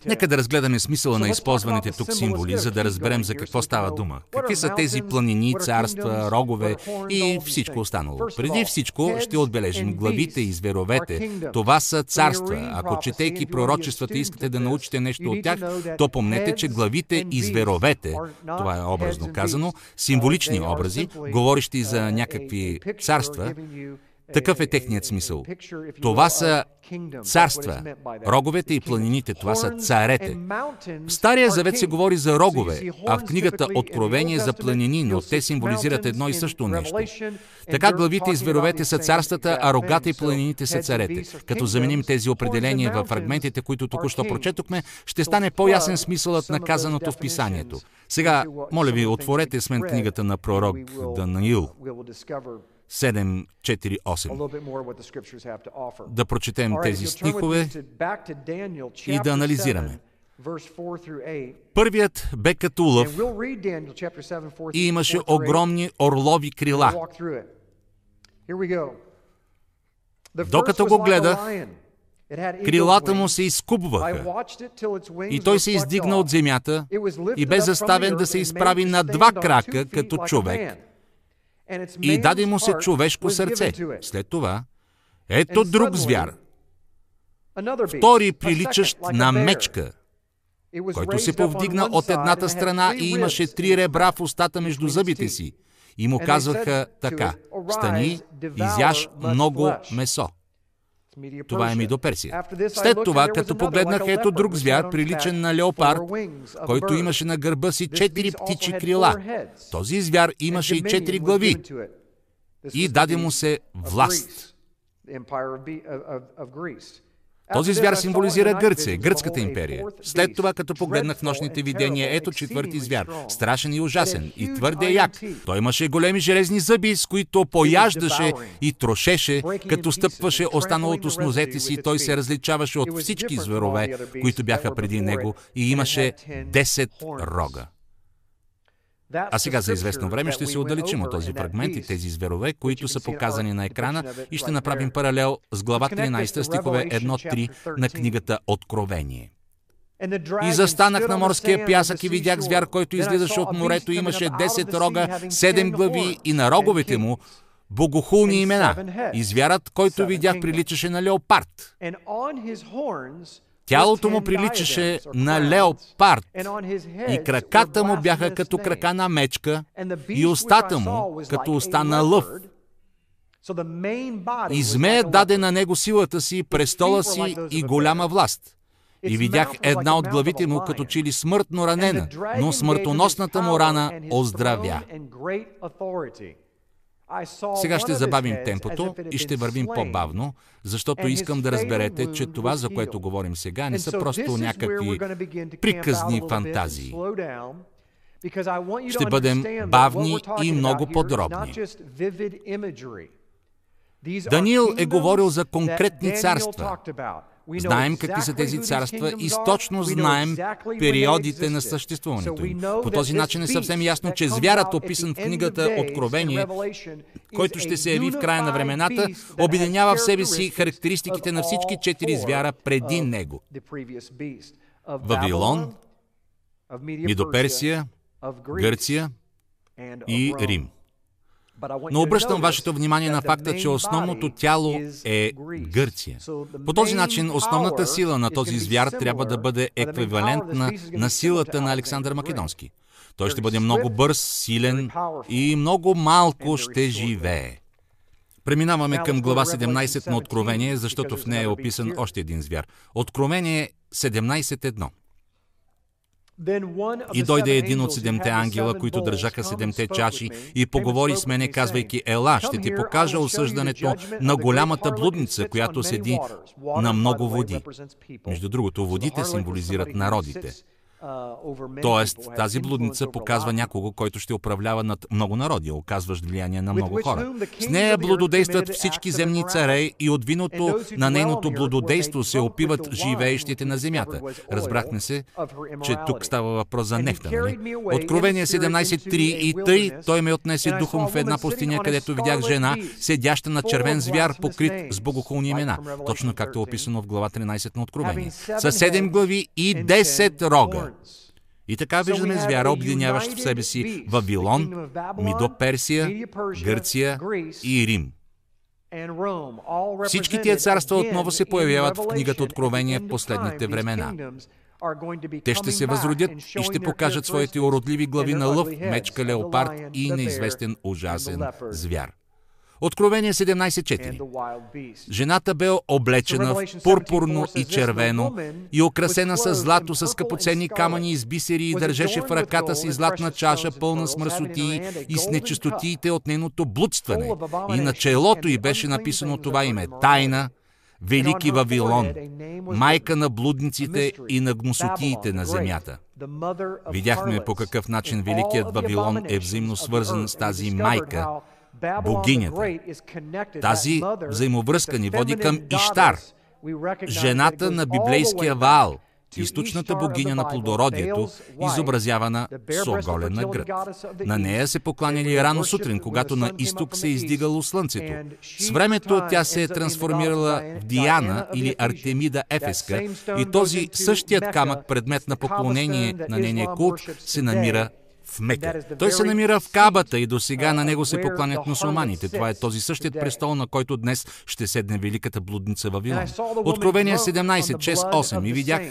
Нека да разгледаме смисъла на използваните тук символи, за да разберем за какво става дума. Какви са тези планини, царства, рогове и всичко останало. Преди всичко ще отбележим главите и зверовете. Това са царства. Ако четейки пророчествата искате да научите нещо от тях, то помнете, че главите и зверовете, това е образно казано, символични образи, говорещи за някакви царства, такъв е техният смисъл. Това са царства. Роговете и планините, това са царете. В Стария завет се говори за рогове, а в книгата Откровение за планини, но те символизират едно и също нещо. Така главите и зверовете са царствата, а рогата и планините са царете. Като заменим тези определения в фрагментите, които току-що прочетохме, ще стане по-ясен смисълът на казаното в писанието. Сега, моля ви, отворете с мен книгата на пророк Данаил. 7.4.8. Да прочетем тези стихове и да анализираме. Първият бе като лъв и имаше огромни орлови крила. Докато го гледах, крилата му се изкупваха и той се издигна от земята и бе заставен да се изправи на два крака като човек и даде му се човешко сърце. След това, ето друг звяр, втори приличащ на мечка, който се повдигна от едната страна и имаше три ребра в устата между зъбите си. И му казваха така, стани, изяж много месо. Това е ми до Персия. След това, като погледнах, ето друг звяр, приличен на леопард, който имаше на гърба си четири птичи крила. Този звяр имаше и четири глави. И даде му се власт. Този звяр символизира Гърция, гръцката империя. След това, като погледнах в нощните видения, ето четвърти звяр, страшен и ужасен, и твърде як. Той имаше големи железни зъби, с които пояждаше и трошеше, като стъпваше останалото с нозете си, той се различаваше от всички зверове, които бяха преди него и имаше 10 рога. А сега за известно време ще се отдалечим от този фрагмент и тези зверове, които са показани на екрана и ще направим паралел с глава 13 стихове 1-3 на книгата Откровение. И застанах на морския пясък и видях звяр, който излизаше от морето. Имаше 10 рога, 7 глави и на роговете му богохулни имена. И звярат, който видях, приличаше на леопард. Тялото му приличаше на леопард и краката му бяха като крака на мечка и устата му като уста на лъв. И змеят даде на него силата си, престола си и голяма власт. И видях една от главите му като чили смъртно ранена, но смъртоносната му рана оздравя. Сега ще забавим темпото и ще вървим по-бавно, защото искам да разберете, че това, за което говорим сега, не са просто някакви приказни фантазии. Ще бъдем бавни и много подробни. Даниил е говорил за конкретни царства. Знаем какви са тези царства и точно знаем периодите на съществуването им. По този начин е съвсем ясно, че звярат, описан в книгата Откровение, който ще се яви в края на времената, обединява в себе си характеристиките на всички четири звяра преди него. Вавилон, Мидоперсия, Гърция и Рим. Но обръщам вашето внимание на факта, че основното тяло е Гърция. По този начин основната сила на този звяр трябва да бъде еквивалентна на силата на Александър Македонски. Той ще бъде много бърз, силен и много малко ще живее. Преминаваме към глава 17 на Откровение, защото в нея е описан още един звяр. Откровение 17.1. И дойде един от седемте ангела, които държаха седемте чаши, и поговори с мене, казвайки, Ела, ще ти покажа осъждането на голямата блудница, която седи на много води. Между другото, водите символизират народите. Тоест, тази блудница показва някого, който ще управлява над много народи, оказващ влияние на много хора. С нея блудодействат всички земни царе и от виното на нейното блудодейство се опиват живеещите на земята. Разбрахме се, че тук става въпрос за нефта, нали? Откровение 17.3 и тъй той ме отнесе духом в една пустиня, където видях жена, седяща на червен звяр, покрит с богохулни имена, точно както е описано в глава 13 на Откровение. С седем глави и 10 рога. И така виждаме звяра, обединяващ в себе си Вавилон, Мидо Персия, Гърция и Рим. Всички тия царства отново се появяват в книгата Откровение в последните времена. Те ще се възродят и ще покажат своите уродливи глави на лъв, мечка, леопард и неизвестен ужасен звяр. Откровение 17.4 Жената бе облечена в пурпурно и червено и украсена с злато, с скъпоценни камъни и с бисери и държеше в ръката си златна чаша, пълна с мръсотии и с нечистотиите от нейното блудстване. И на челото й беше написано това име – Тайна, Велики Вавилон, майка на блудниците и на гносотиите на земята. Видяхме по какъв начин Великият Вавилон е взаимно свързан с тази майка, богинята. Тази взаимовръзка ни води към Иштар, жената на библейския Ваал, източната богиня на плодородието, изобразявана с оголена гръд. На нея се покланяли рано сутрин, когато на изток се е издигало слънцето. С времето тя се е трансформирала в Диана или Артемида Ефеска и този същият камък, предмет на поклонение на нейния култ, се намира в Мека. Той се намира в Кабата и до сега на него се покланят мусулманите. Това е този същият престол, на който днес ще седне великата блудница Вавилон. Откровение 17, 6, 8 и видях,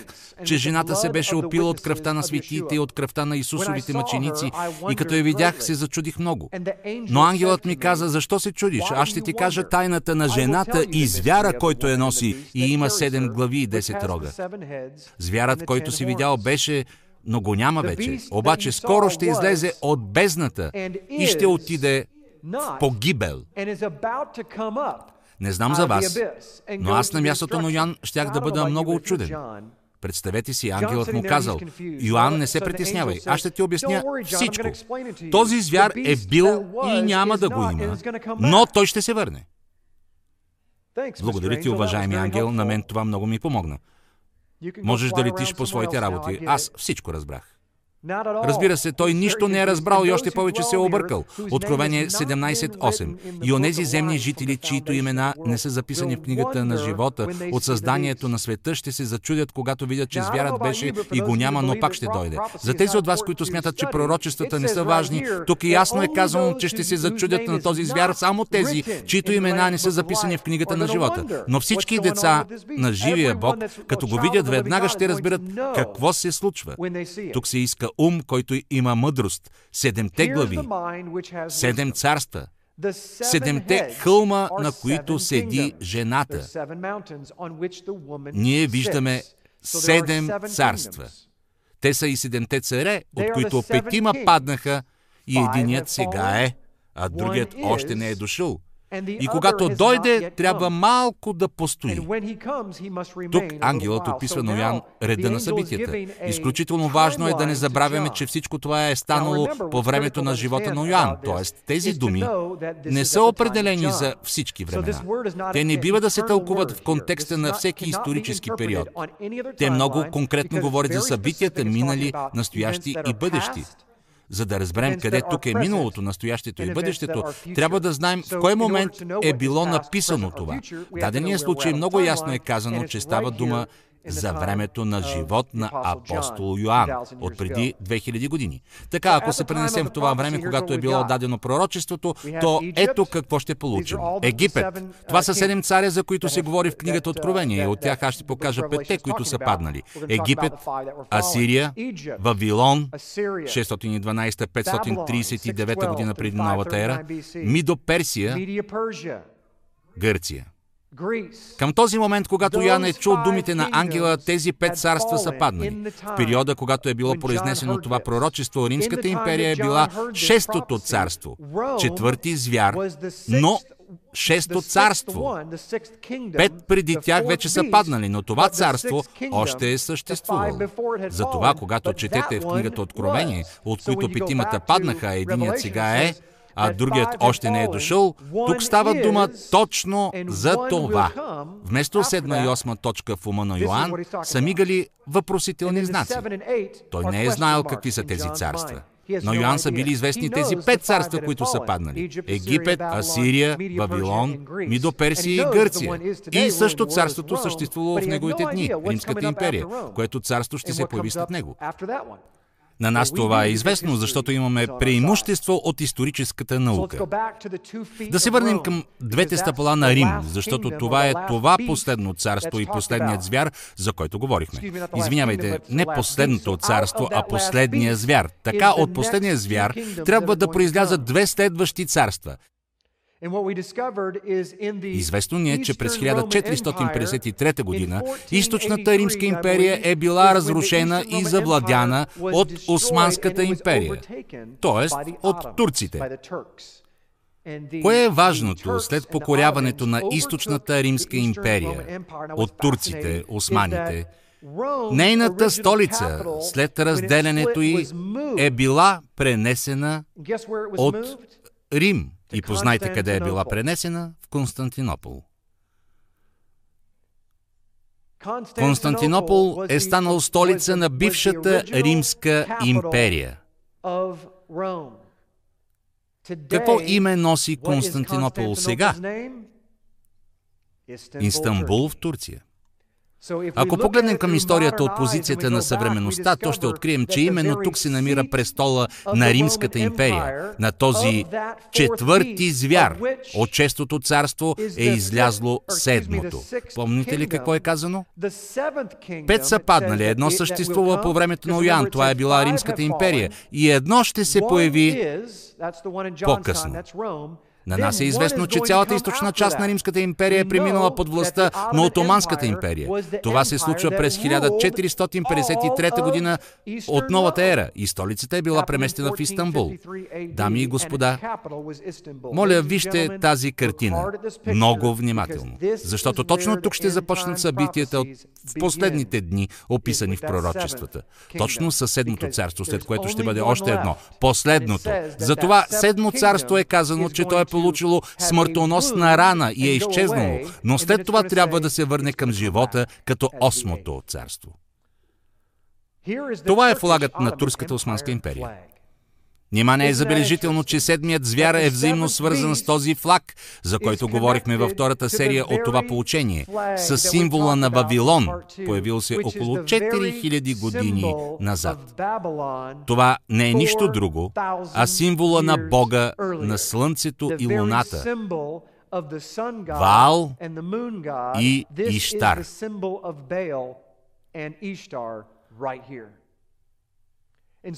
че жената се беше опила от кръвта на светиите и от кръвта на Исусовите мъченици и като я видях, се зачудих много. Но ангелът ми каза, защо се чудиш? Аз ще ти кажа тайната на жената и звяра, който я носи и има седем глави и десет рога. Звярат, който си видял, беше но го няма вече. Обаче скоро ще излезе от бездната и ще отиде в погибел. Не знам за вас, но аз на мястото на Йоан щях да бъда много очуден. Представете си, ангелът му казал, Йоанн, не се притеснявай, аз ще ти обясня всичко. Този звяр е бил и няма да го има, но той ще се върне. Благодаря ти, уважаеми ангел, на мен това много ми помогна. Можеш да летиш по своите работи. Аз всичко разбрах. Разбира се, той нищо не е разбрал и още повече се е объркал. Откровение 17.8. И онези земни жители, чието имена не са записани в книгата на живота от създанието на света, ще се зачудят, когато видят, че звярат беше и го няма, но пак ще дойде. За тези от вас, които смятат, че пророчествата не са важни, тук ясно е казано, че ще се зачудят на този звяр само тези, чието имена не са записани в книгата на живота. Но всички деца на живия Бог, като го видят, веднага ще разберат какво се случва. Тук се иска ум, който има мъдрост, седемте глави, седем царства, седемте хълма, на които седи жената. Ние виждаме седем царства. Те са и седемте царе, от които петима паднаха и единият сега е, а другият още не е дошъл. И когато дойде, трябва малко да постои. Тук ангелът описва на Йоан реда на събитията. Изключително важно е да не забравяме, че всичко това е станало по времето на живота на Йоан. Тоест, тези думи не са определени за всички времена. Те не бива да се тълкуват в контекста на всеки исторически период. Те много конкретно говорят за събитията минали, настоящи и бъдещи. За да разберем къде тук е миналото, настоящето и бъдещето, трябва да знаем в кой момент е било написано това. В дадения случай много ясно е казано, че става дума за времето на живот на апостол Йоанн от преди 2000 години. Така, ако се пренесем в това време, когато е било дадено пророчеството, то ето какво ще получим. Египет. Това са седем царя, за които се говори в книгата Откровение. От тях аз ще покажа петте, които са паднали. Египет, Асирия, Вавилон, 612-539 година преди новата ера, Мидо Персия, Гърция. Към този момент, когато Ян е чул думите на ангела, тези пет царства са паднали. В периода, когато е било произнесено това пророчество, Римската империя е била шестото царство, четвърти звяр, но шесто царство. Пет преди тях вече са паднали, но това царство още е съществувало. Затова, когато четете в книгата Откровение, от които петимата паднаха, единият сега е, а другият още не е дошъл, тук става дума точно за това. Вместо седма и осма точка в ума на Йоанн са мигали въпросителни знаци. Той не е знаел какви са тези царства. Но Йоанн са били известни тези пет царства, които са паднали. Египет, Асирия, Вавилон, Мидо Персия и Гърция. И също царството съществувало в неговите дни, Римската империя, което царство ще се появи след него. На нас това е известно, защото имаме преимущество от историческата наука. Да се върнем към двете стъпала на Рим, защото това е това последно царство и последният звяр, за който говорихме. Извинявайте, не последното царство, а последния звяр. Така от последния звяр трябва да произлязат две следващи царства. Известно ни е, че през 1453 година източната Римска империя е била разрушена и завладяна от Османската империя, т.е. от турците. Кое е важното след покоряването на източната Римска империя от турците, османите? Нейната столица след разделянето й е била пренесена от Рим и познайте къде е била пренесена в Константинопол. Константинопол е станал столица на бившата Римска империя. Какво име носи Константинопол сега? Истанбул в Турция. Ако погледнем към историята от позицията на съвременността, то ще открием, че именно тук се намира престола на Римската империя, на този четвърти звяр. От честото царство е излязло седмото. Помните ли какво е казано? Пет са паднали, едно съществува по времето на Оян, това е била Римската империя, и едно ще се появи по-късно. На нас е известно, че цялата източна част на Римската империя е преминала под властта на Отоманската империя. Това се случва през 1453 година от новата ера и столицата е била преместена в Истанбул. Дами и господа, моля вижте тази картина много внимателно, защото точно тук ще започнат събитията от в последните дни, описани в пророчествата. Точно със седмото царство, след което ще бъде още едно, последното. Затова седмо царство е казано, че то е получило смъртоносна рана и е изчезнало, но след това трябва да се върне към живота като осмото царство. Това е флагът на Турската Османска империя. Нима не е забележително, че седмият звяр е взаимно свързан с този флаг, за който говорихме във втората серия от това получение, с символа на Вавилон, появил се около 4000 години назад. Това не е нищо друго, а символа на Бога, на Слънцето и Луната, Ваал и Иштар.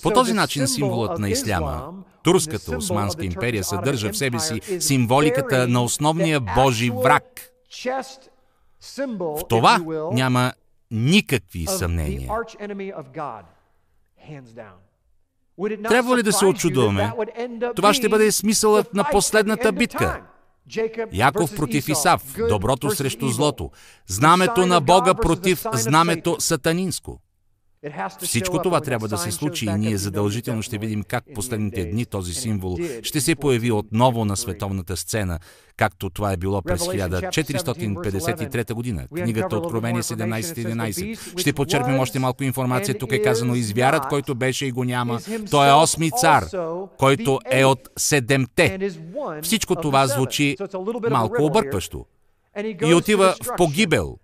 По този начин символът на исляма, Турската Османска империя съдържа в себе си символиката на основния Божи враг. В това няма никакви съмнения. Трябва ли да се очудваме? Това ще бъде смисълът на последната битка. Яков против Исав, доброто срещу злото, знамето на Бога против знамето сатанинско. Всичко това трябва да се случи и ние задължително ще видим как последните дни този символ ще се появи отново на световната сцена, както това е било през 1453 година. Книгата Откровение 17.11. Ще почерпим още малко информация. Тук е казано извярат, който беше и го няма. Той е осми цар, който е от седемте. Всичко това звучи малко объркващо. И отива в погибел,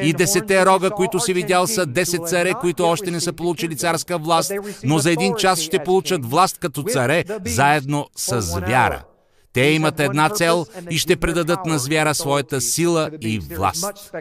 и десете рога, които си видял, са 10 царе, които още не са получили царска власт, но за един час ще получат власт като царе, заедно с вяра. Те имат една цел и ще предадат на звяра своята сила и власт.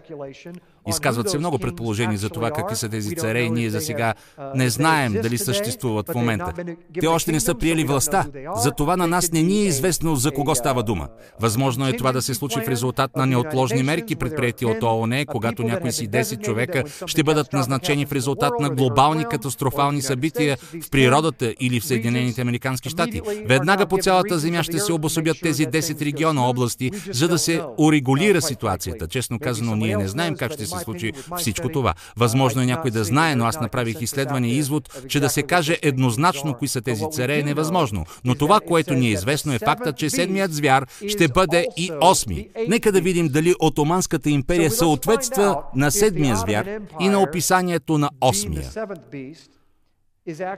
Изказват се много предположения за това какви са тези царе и ние за сега не знаем дали съществуват в момента. Те още не са приели властта. За това на нас не ни е известно за кого става дума. Възможно е това да се случи в резултат на неотложни мерки, предприяти от ООН, когато някои си 10 човека ще бъдат назначени в резултат на глобални катастрофални събития в природата или в Съединените Американски щати. Веднага по цялата земя ще се обособят тези 10 региона области, за да се урегулира ситуацията. Честно казано, ние не знаем как ще се се случи всичко това. Възможно е някой да знае, но аз направих изследване и извод, че да се каже еднозначно кои са тези царе е невъзможно. Но това, което ни е известно е факта, че седмият звяр ще бъде и осми. Нека да видим дали Отоманската империя съответства на седмия звяр и на описанието на осмия.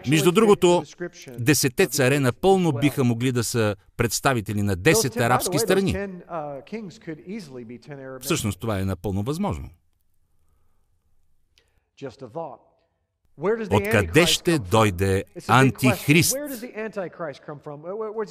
Между другото, десете царе напълно биха могли да са представители на 10 арабски страни. Всъщност това е напълно възможно. Откъде ще дойде Антихрист?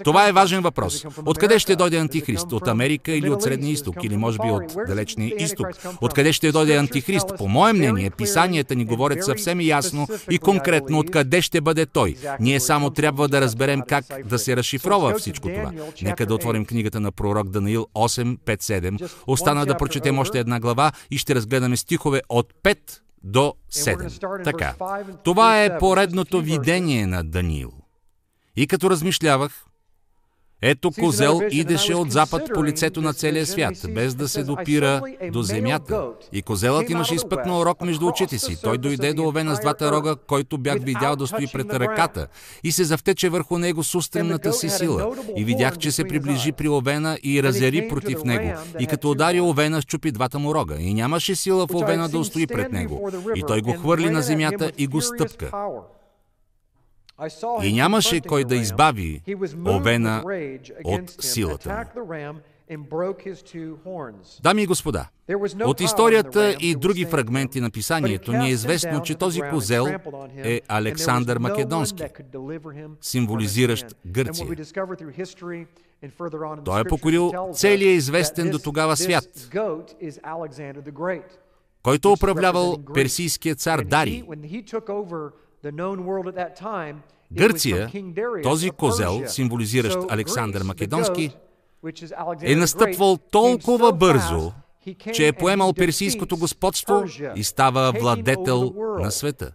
Това е важен въпрос. Откъде ще дойде Антихрист? От Америка или от Средния изток? Или може би от Далечния изток? Откъде ще дойде Антихрист? По мое мнение, писанията ни говорят съвсем ясно и конкретно откъде ще бъде той. Ние само трябва да разберем как да се разшифрова всичко това. Нека да отворим книгата на пророк Даниил 8.5.7. Остана да прочетем още една глава и ще разгледаме стихове от 5 до 7. Така, това е поредното видение на Даниил. И като размишлявах, ето козел идеше от запад по лицето на целия свят, без да се допира до земята. И козелът имаше изпъкнал рог между очите си. Той дойде до овена с двата рога, който бях видял да стои пред ръката, и се завтече върху него с устремната си сила. И видях, че се приближи при овена и разяри против него. И като удари овена, щупи двата му рога. И нямаше сила в овена да устои пред него. И той го хвърли на земята и го стъпка. И нямаше кой да избави овена от силата му. Дами и господа, от историята и други фрагменти на писанието ни е известно, че този козел е Александър Македонски, символизиращ Гърция. Той е покорил целия известен до тогава свят, който управлявал персийския цар Дарий. Гърция, този козел, символизиращ Александър Македонски, е настъпвал толкова бързо, че е поемал персийското господство и става владетел на света.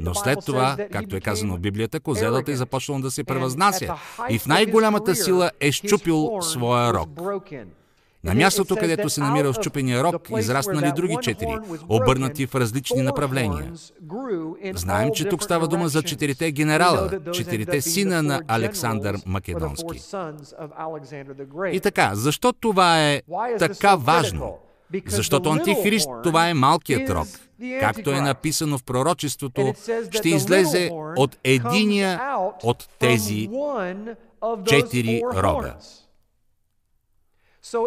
Но след това, както е казано в Библията, козелът е започнал да се превъзнася и в най-голямата сила е щупил своя рог. На мястото, където се намира щупения рог, израснали други четири, обърнати в различни направления. Знаем, че тук става дума за четирите генерала, четирите сина на Александър Македонски. И така, защо това е така важно? Защото Антихрист, това е малкият рог. Както е написано в пророчеството, ще излезе от единия от тези четири рога.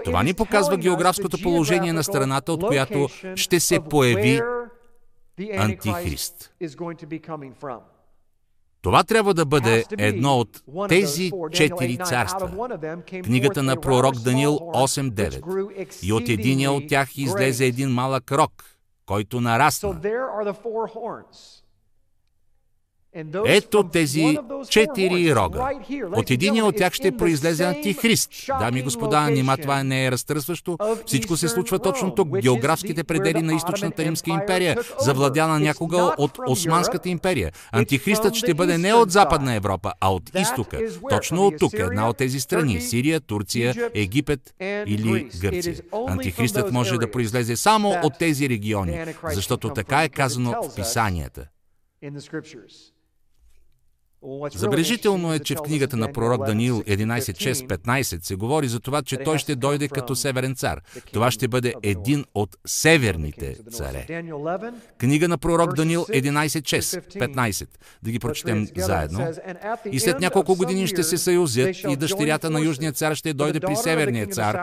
Това ни показва географското положение на страната, от която ще се появи Антихрист. Това трябва да бъде едно от тези четири царства. Книгата на пророк Данил 8.9. И от единия от тях излезе един малък рок, който нарасна. Ето тези четири рога. От един от тях ще произлезе антихрист. Дами и господа, нима това не е разтърсващо? Всичко се случва точно тук. Географските предели на източната Римска империя, завладяна някога от Османската империя. Антихристът ще бъде не от Западна Европа, а от изтока. Точно от тук, една от тези страни. Сирия, Турция, Египет или Гърция. Антихристът може да произлезе само от тези региони, защото така е казано в Писанията. Забележително е, че в книгата на пророк Даниил 11.6.15 се говори за това, че той ще дойде като северен цар. Това ще бъде един от северните царе. Книга на пророк Даниил 11.6.15. Да ги прочетем заедно. И след няколко години ще се съюзят и дъщерята на южния цар ще дойде при северния цар,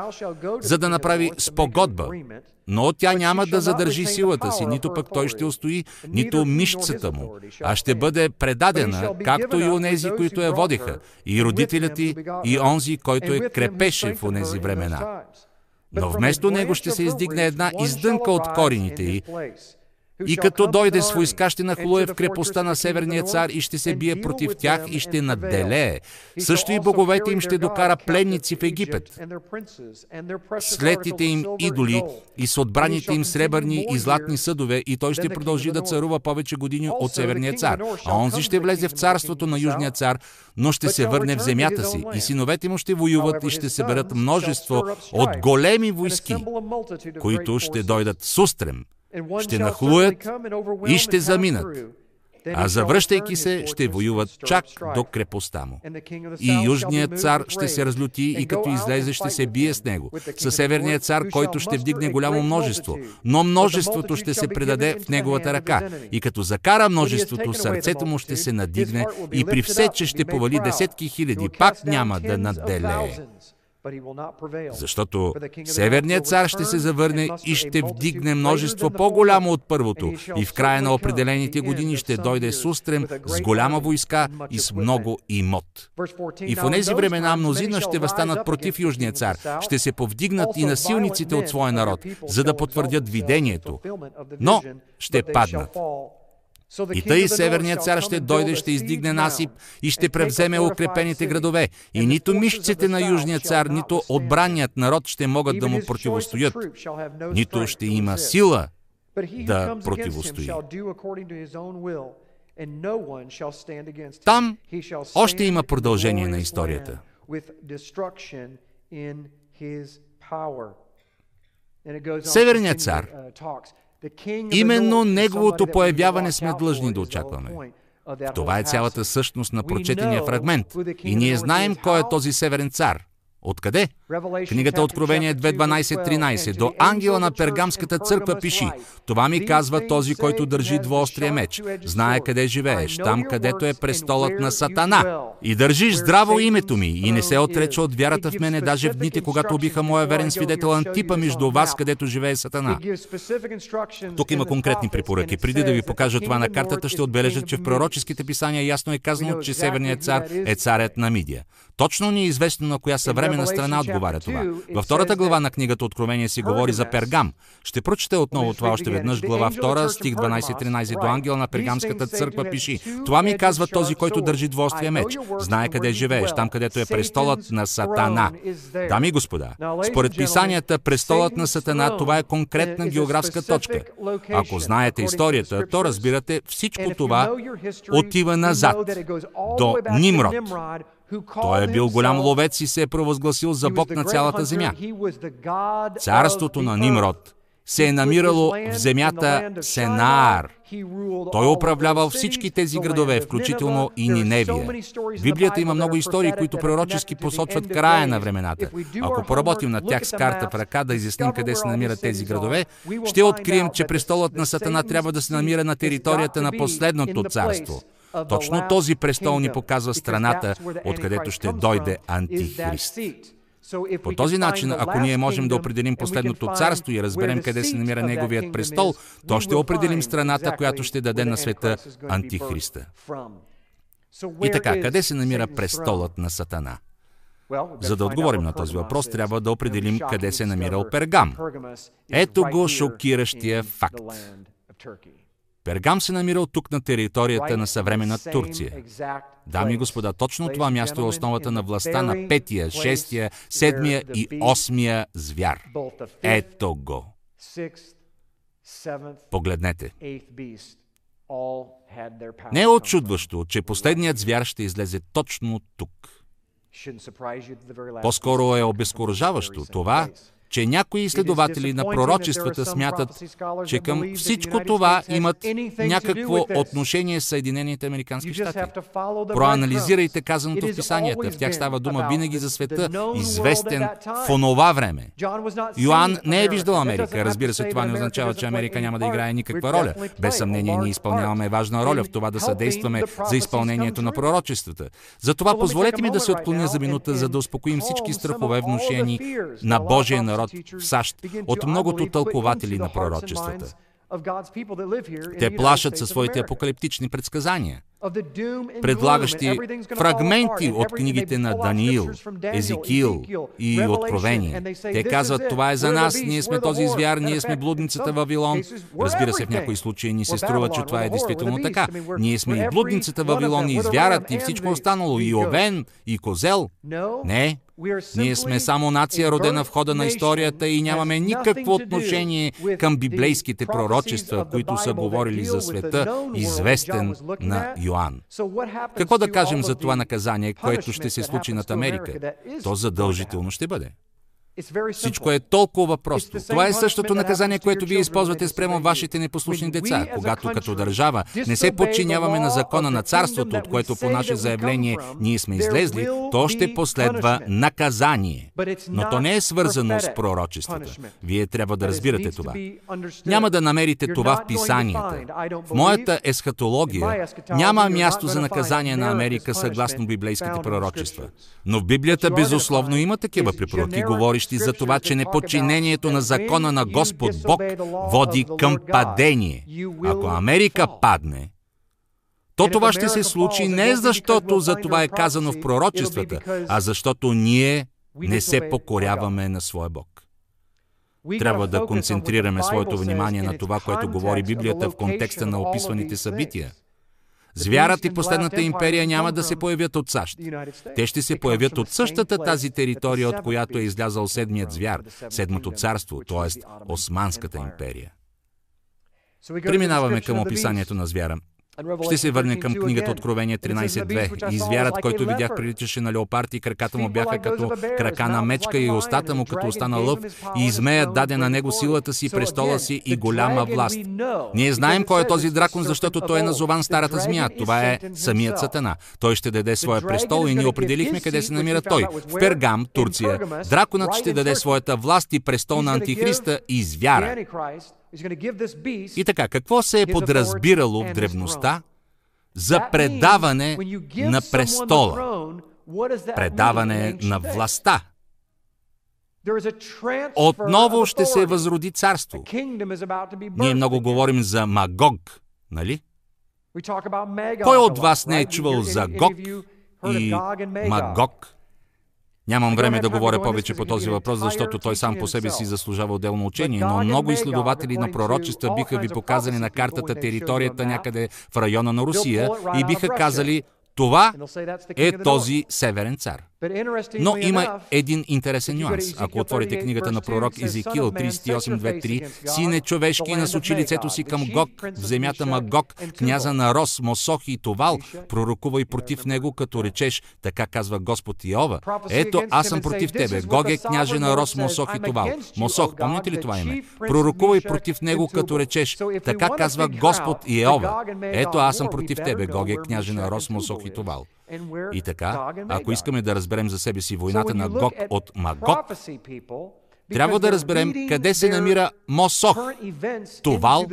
за да направи спогодба но тя няма да задържи силата си, нито пък той ще устои, нито мишцата му, а ще бъде предадена, както и онези, които я водиха, и родителят ти, и онзи, който е крепеше в онези времена. Но вместо него ще се издигне една издънка от корените й, и като дойде с войска, ще нахлуе в крепостта на Северния цар и ще се бие против тях и ще надделее. Също и боговете им ще докара пленници в Египет. Слетите им идоли и с отбраните им сребърни и златни съдове и той ще продължи да царува повече години от Северния цар. А онзи ще влезе в царството на Южния цар, но ще се върне в земята си. И синовете му ще воюват и ще се берат множество от големи войски, които ще дойдат с устрем ще нахлуят и ще заминат, а завръщайки се, ще воюват чак до крепостта му. И южният цар ще се разлюти и като излезе ще се бие с него. Със северният цар, който ще вдигне голямо множество, но множеството ще се предаде в неговата ръка. И като закара множеството, сърцето му ще се надигне и при все, че ще повали десетки хиляди, пак няма да надделее. Защото Северният цар ще се завърне и ще вдигне множество по-голямо от първото. и в края на определените години ще дойде с устрем, с голяма войска и с много имот. И в тези времена мнозина ще възстанат против Южния цар, ще се повдигнат и насилниците от своя народ, за да потвърдят видението, но ще паднат. И тъй северният цар ще дойде, ще издигне насип и ще превземе укрепените градове. И нито мишците на южния цар, нито отбранният народ ще могат да му противостоят, нито ще има сила да противостои. Там още има продължение на историята. Северният цар Именно неговото появяване сме длъжни да очакваме. Това е цялата същност на прочетения фрагмент. И ние знаем кой е този северен цар. Откъде? Книгата Откровение 2.12.13 До ангела на Пергамската църква пиши Това ми казва този, който държи двоострия меч. Знае къде живееш, там където е престолът на Сатана. И държиш здраво името ми и не се отрече от вярата в мене даже в дните, когато убиха моя верен свидетел Антипа между вас, където живее Сатана. Тук има конкретни препоръки. Преди да ви покажа това на картата, ще отбележа, че в пророческите писания ясно е казано, че Северният цар е царят на Мидия. Точно ни е известно на коя съвременна страна отговаря това. Във втората глава на книгата Откровение си говори за Пергам. Ще прочете отново това още веднъж, глава 2, стих 12-13 до ангел на Пергамската църква пиши. Това ми казва този, който държи двоствия меч. Знае къде живееш, там където е престолът на Сатана. Дами и господа, според писанията, престолът на Сатана, това е конкретна географска точка. Ако знаете историята, то разбирате, всичко това отива назад, до Нимрод, той е бил голям ловец и се е провъзгласил за Бог на цялата земя. Царството на Нимрод се е намирало в земята Сенаар. Той управлявал всички тези градове, включително и Ниневия. Библията има много истории, които пророчески посочват края на времената. Ако поработим на тях с карта в ръка да изясним къде се намират тези градове, ще открием, че престолът на Сатана трябва да се намира на територията на последното царство – точно този престол ни показва страната, откъдето ще дойде Антихрист. По този начин, ако ние можем да определим последното царство и разберем къде се намира неговият престол, то ще определим страната, която ще даде на света Антихриста. И така, къде се намира престолът на Сатана? За да отговорим на този въпрос, трябва да определим къде се намирал Пергам. Ето го шокиращия факт. Пергам се намира от тук на територията на съвременна Турция. Дами и господа, точно това място е основата на властта на петия, шестия, седмия и осмия звяр. Ето го. Погледнете. Не е очудващо, че последният звяр ще излезе точно тук. По-скоро е обезкуражаващо това, че някои изследователи на пророчествата смятат, че към всичко това имат някакво отношение с Съединените Американски щати. Проанализирайте казаното в писанията. В тях става дума винаги за света, известен в онова време. Йоанн не е виждал Америка. Разбира се, това не означава, че Америка няма да играе никаква роля. Без съмнение, ние изпълняваме важна роля в това да съдействаме за изпълнението на пророчествата. Затова позволете ми да се отклоня за минута, за да успокоим всички страхове внушени на Божия народ народ в САЩ от многото тълкователи на пророчествата. Те плашат със своите апокалиптични предсказания, предлагащи фрагменти от книгите на Даниил, Езикил и Откровение. Те казват, това е за нас, ние сме този звяр, ние сме блудницата Вавилон. Разбира се, в някои случаи ни се струва, че това е действително така. Ние сме и блудницата Вавилон, и звярат, и всичко останало, и овен, и козел. Не, ние сме само нация, родена в хода на историята и нямаме никакво отношение към библейските пророчества, които са говорили за света, известен на Йоанн. Какво да кажем за това наказание, което ще се случи над Америка? То задължително ще бъде. Всичко е толкова просто. Това е същото наказание, което вие използвате спрямо вашите непослушни деца. Когато като държава не се подчиняваме на закона на царството, от което по наше заявление ние сме излезли, то ще последва наказание. Но то не е свързано с пророчествата. Вие трябва да разбирате това. Няма да намерите това в писанията. В моята есхатология няма място за наказание на Америка съгласно библейските пророчества. Но в Библията безусловно има такива препоръки, говориш говорещи за това, че неподчинението на закона на Господ Бог води към падение. Ако Америка падне, то това ще се случи не защото за това е казано в пророчествата, а защото ние не се покоряваме на своя Бог. Трябва да концентрираме своето внимание на това, което говори Библията в контекста на описваните събития – Звярат и последната империя няма да се появят от САЩ. Те ще се появят от същата тази територия, от която е излязал седмият звяр, седмото царство, т.е. Османската империя. Преминаваме към описанието на звяра. Ще се върне към книгата Откровение 13.2. И звярат, който видях, приличаше на леопард и краката му бяха като крака на мечка и устата му като уста на лъв и измеят даде на него силата си, престола си и голяма власт. Ние знаем кой е този дракон, защото той е назован старата змия. Това е самият сатана. Той ще даде своя престол и ние определихме къде се намира той. В Пергам, Турция. Драконът ще даде своята власт и престол на Антихриста и звяра. И така, какво се е подразбирало в древността за предаване на престола? Предаване на властта. Отново ще се възроди царство. Ние много говорим за Магог, нали? Кой от вас не е чувал за Гог и Магог? Нямам време да говоря повече по този въпрос, защото той сам по себе си заслужава отделно учение, но много изследователи на пророчества биха ви показали на картата територията някъде в района на Русия и биха казали, това е този северен цар. Но има един интересен нюанс. Ако отворите книгата на пророк Езекил 38.2.3, сине човешки насочи лицето си към Гог, в земята Магог, княза на Рос, Мосох и Товал, пророкува и против него, като речеш, така казва Господ Иова. Ето, аз съм против тебе. Гог е княже на Рос, Мосох и Товал. Мосох, помните ли това име? Пророкува и против него, като речеш, така казва Господ Иова. Ето, аз съм против тебе. Гог е княже на Рос, Мосох и Товал. И така, ако искаме да разберем за себе си войната на Гог от Магог, трябва да разберем къде се намира Мосох, Товал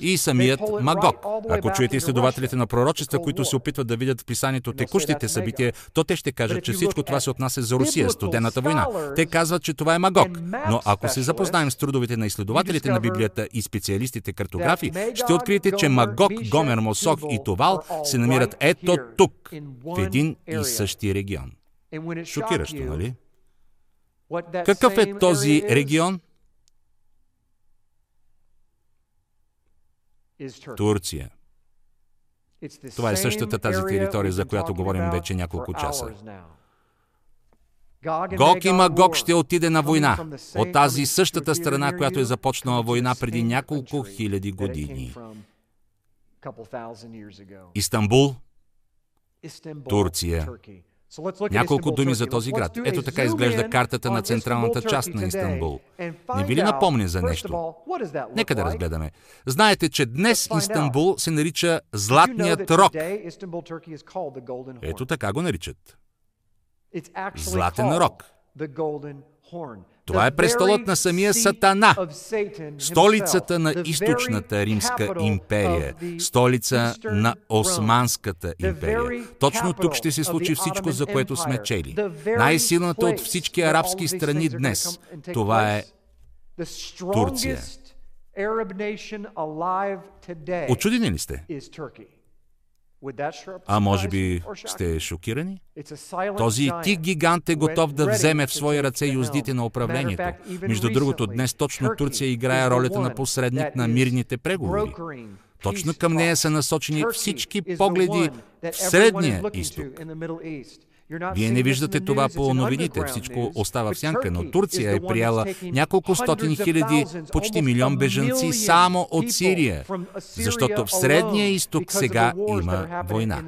и самият Магог. Ако чуете изследователите на пророчества, които се опитват да видят в писанието текущите събития, то те ще кажат, че всичко това се отнася за Русия, студената война. Те казват, че това е Магог. Но ако се запознаем с трудовите на изследователите на Библията и специалистите картографи, ще откриете, че Магог, Гомер, Мосох и Товал се намират ето тук, в един и същи регион. Шокиращо, нали? Какъв е този регион? Турция. Това е същата тази територия, за която говорим вече няколко часа. Гог и Магог ще отиде на война от тази същата страна, която е започнала война преди няколко хиляди години. Истанбул, Турция. Няколко думи за този град. Ето така изглежда картата на централната част на Истанбул. Не ви ли напомня за нещо? Нека да разгледаме. Знаете, че днес Истанбул се нарича Златният рок. Ето така го наричат. Златен рок. Това е престолът на самия Сатана, столицата на източната римска империя, столица на Османската империя. Точно тук ще се случи всичко, за което сме чели. Най-силната от всички арабски страни днес, това е Турция. Очудени ли сте? А може би сте шокирани? Този тих гигант е готов да вземе в свои ръце юздите на управлението. Между другото, днес точно Турция играе ролята на посредник на мирните преговори. Точно към нея са насочени всички погледи в Средния изток. Вие не виждате това по новините, всичко остава в сянка, но Турция е прияла няколко стотин хиляди, почти милион бежанци само от Сирия, защото в Средния изток сега има война.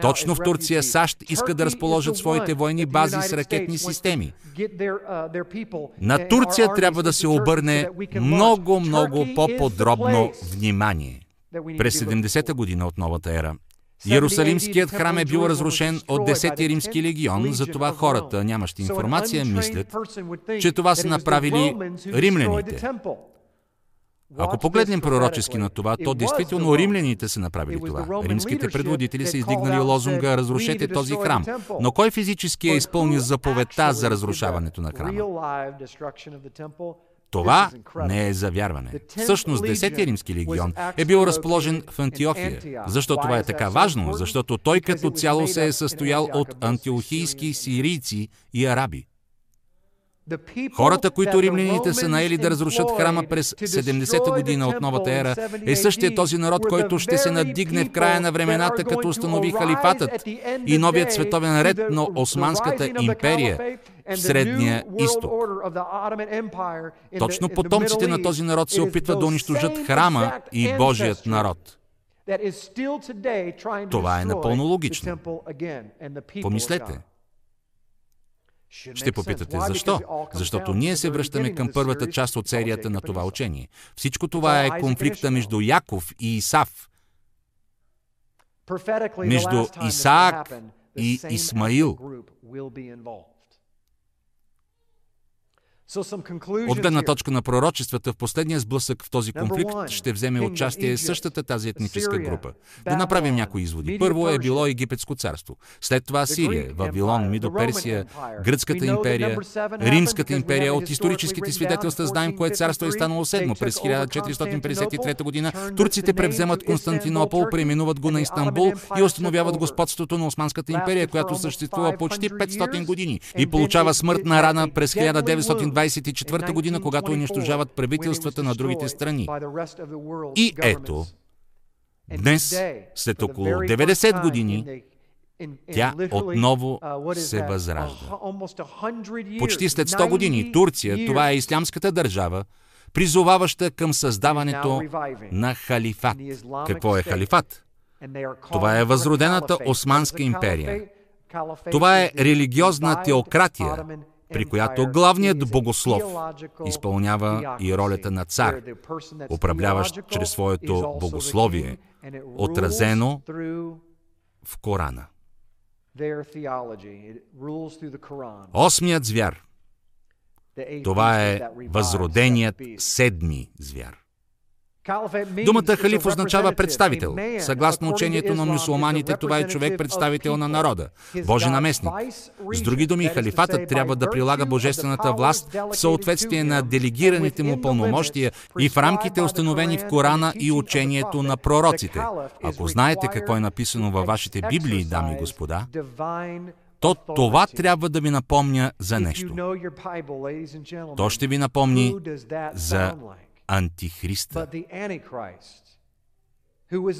Точно в Турция САЩ иска да разположат своите военни бази с ракетни системи. На Турция трябва да се обърне много, много по-подробно внимание. През 70-та година от новата ера Иерусалимският храм е бил разрушен от 10-ти римски легион, затова хората, нямащи информация, мислят, че това са направили римляните. Ако погледнем пророчески на това, то действително римляните са направили това. Римските предводители са издигнали лозунга «Разрушете този храм». Но кой физически е изпълнил заповедта за разрушаването на храма? Това не е за вярване. Всъщност, 10 римски легион е бил разположен в Антиохия. Защо това е така важно? Защото той като цяло се е състоял от антиохийски сирийци и араби. Хората, които римляните са наели да разрушат храма през 70-та година от новата ера, е същия този народ, който ще се надигне в края на времената, като установи халифатът и новият световен ред на Османската империя в Средния изток. Точно потомците на този народ се опитват да унищожат храма и Божият народ. Това е напълно логично. Помислете. Ще попитате защо? Защото ние се връщаме към първата част от серията на това учение. Всичко това е конфликта между Яков и Исав, между Исаак и Исмаил. От гледна точка на пророчествата, в последния сблъсък в този конфликт ще вземе участие същата тази етническа група. Да направим някои изводи. Първо е било Египетско царство, след това Сирия, Вавилон, Мидоперсия, Гръцката империя, Римската империя. От историческите свидетелства знаем кое царство е станало седмо. През 1453 година турците превземат Константинопол, преименуват го на Истанбул и установяват господството на Османската империя, която съществува почти 500 години и получава смъртна рана през 1920 1924 година, когато унищожават правителствата на другите страни. И ето, днес, след около 90 години, тя отново се възражда. Почти след 100 години Турция, това е ислямската държава, призоваваща към създаването на халифат. Какво е халифат? Това е възродената Османска империя. Това е религиозна теократия, при която главният богослов изпълнява и ролята на цар, управляващ чрез своето богословие, отразено в Корана. Осмият звяр. Това е възроденият седми звяр. Думата халиф означава представител. Съгласно учението на мусулманите, това е човек представител на народа, Божи наместник. С други думи, халифатът трябва да прилага божествената власт в съответствие на делегираните му пълномощия и в рамките установени в Корана и учението на пророците. Ако знаете какво е написано във вашите Библии, дами и господа, то това трябва да ви напомня за нещо. То ще ви напомни за Антихриста.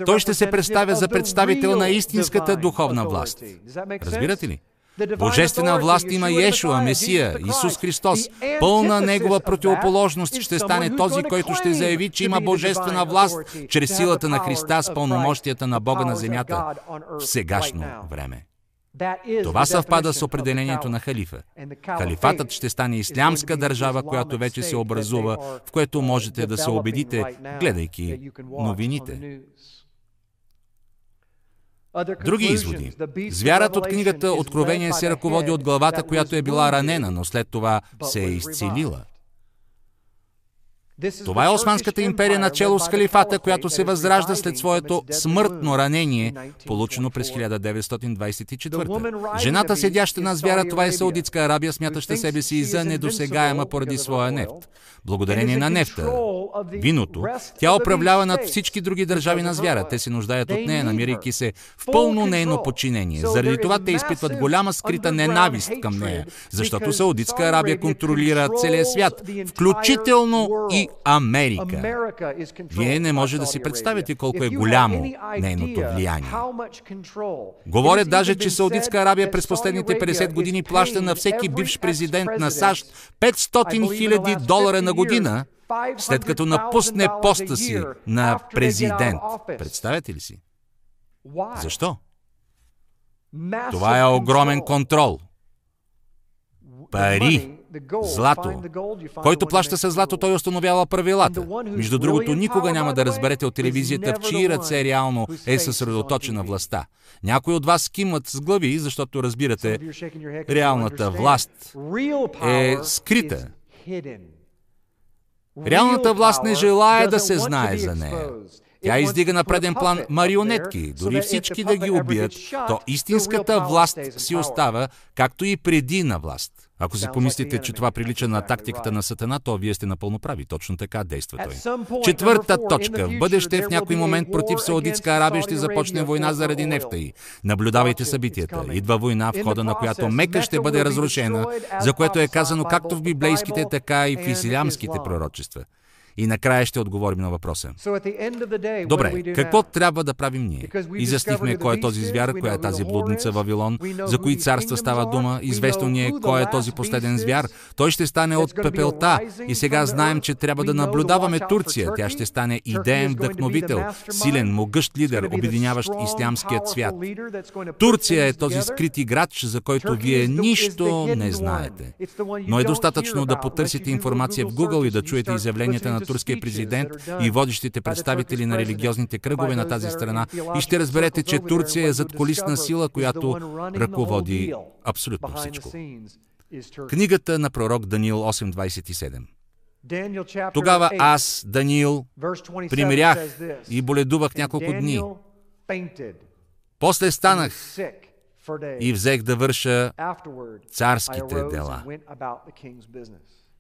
Той ще се представя за представител на истинската духовна власт. Разбирате ли? Божествена власт има Иешуа, Месия, Исус Христос. Пълна Негова противоположност ще стане този, който ще заяви, че има Божествена власт чрез силата на Христа с пълномощията на Бога на земята в сегашно време. Това съвпада с определението на халифа. Халифатът ще стане ислямска държава, която вече се образува, в което можете да се убедите, гледайки новините. Други изводи. Звярат от книгата Откровение се ръководи от главата, която е била ранена, но след това се е изцелила. Това е Османската империя начало с халифата, която се възражда след своето смъртно ранение, получено през 1924. Жената седяща на звяра, това е Саудитска Арабия, смятаща себе си за недосегаема поради своя нефт. Благодарение на нефта, виното, тя управлява над всички други държави на звяра. Те се нуждаят от нея, намирайки се в пълно нейно подчинение. Заради това те изпитват голяма скрита ненавист към нея, защото Саудитска Арабия контролира целия свят, включително и Америка. Вие не може да си представите колко е голямо нейното влияние. Говорят даже, че Саудитска Арабия през последните 50 години плаща на всеки бивш президент на САЩ 500 хиляди долара на година, след като напусне поста си на президент. Представете ли си? Защо? Това е огромен контрол. Пари злато. Който плаща с злато, той установява правилата. Между другото, никога няма да разберете от телевизията в чии ръце реално е съсредоточена властта. Някои от вас кимат с глави, защото разбирате, реалната власт е скрита. Реалната власт не желая да се знае за нея. Тя издига на преден план марионетки, дори всички да ги убият, то истинската власт си остава, както и преди на власт. Ако си помислите, че това прилича на тактиката на Сатана, то вие сте напълно прави. Точно така действа той. Четвърта точка. В бъдеще, в някой момент против Саудитска Арабия ще започне война заради нефта й. Наблюдавайте събитията. Идва война, в хода на която Мека ще бъде разрушена, за което е казано както в библейските, така и в ислямските пророчества. И накрая ще отговорим на въпроса. Добре, какво трябва да правим ние? Изяснихме кой е този звяр, коя е тази блудница Вавилон, за кои царства става дума, известно ни е кой е този последен звяр. Той ще стане от пепелта и сега знаем, че трябва да наблюдаваме Турция. Тя ще стане идеен вдъхновител, силен, могъщ лидер, обединяващ ислямският свят. Турция е този скрит играч, за който вие нищо не знаете. Но е достатъчно да потърсите информация в Google и да чуете изявленията на турския президент и водещите представители на религиозните кръгове на тази страна и ще разберете, че Турция е задколисна сила, която ръководи абсолютно всичко. Книгата на пророк Даниил 8.27 Тогава аз, Даниил, примирях и боледувах няколко дни. После станах и взех да върша царските дела.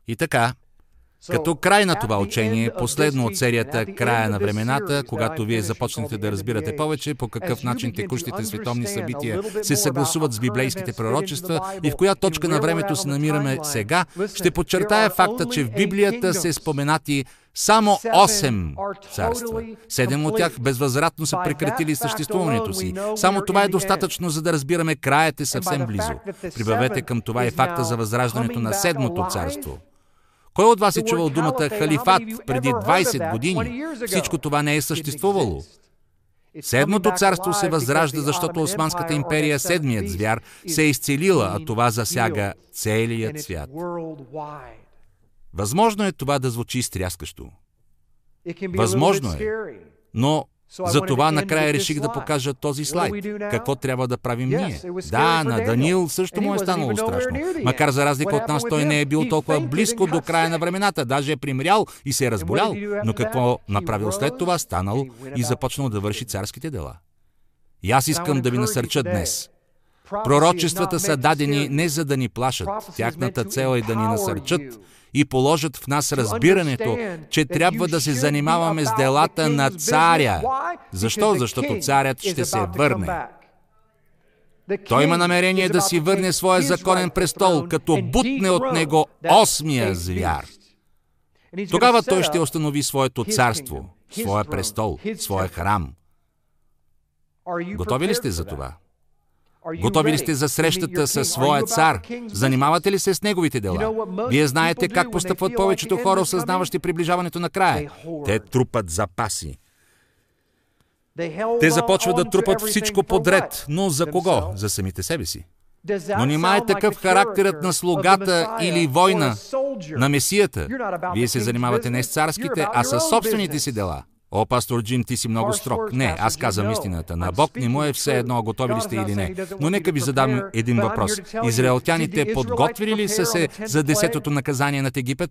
И така, като край на това учение, последно от серията Края на времената, когато вие започнете да разбирате повече по какъв начин текущите световни събития се съгласуват с библейските пророчества и в коя точка на времето се намираме сега, ще подчертая факта, че в Библията се споменати само 8 царства. Седем от тях безвъзвратно са прекратили съществуването си. Само това е достатъчно, за да разбираме краят е съвсем близо. Прибавете към това и факта за възраждането на седмото царство – кой от вас е чувал думата халифат преди 20 години? Всичко това не е съществувало. Седмото царство се възражда, защото Османската империя, седмият звяр, се е изцелила, а това засяга целият свят. Възможно е това да звучи стряскащо. Възможно е. Но затова накрая реших да покажа този слайд. Какво трябва да правим ние? Да, на Даниил също му е станало страшно. Макар за разлика от нас, той не е бил толкова близко до края на времената. Даже е примрял и се е разболял. Но какво направил след това? Станал и започнал да върши царските дела. И аз искам да ви насърча днес. Пророчествата са дадени не за да ни плашат. Тяхната цел е да ни насърчат и положат в нас разбирането, че трябва да се занимаваме с делата на царя. Защо? Защото царят ще се върне. Той има намерение да си върне своя законен престол, като бутне от него осмия звяр. Тогава той ще установи своето царство, своя престол, своя храм – Готови ли сте за това? Готови ли сте за срещата със своя цар? Занимавате ли се с неговите дела? Вие знаете как постъпват повечето хора, осъзнаващи приближаването на края. Те трупат запаси. Те започват да трупат всичко подред. Но за кого? За самите себе си. Но нима е такъв характерът на слугата или война на Месията. Вие се занимавате не с царските, а с собствените си дела. О, пастор Джим, ти си много строг. Не, аз казвам истината. На Бог не му е все едно, готови ли сте или не. Но нека ви задам един въпрос. Израелтяните подготвили ли са се за десетото наказание над Египет?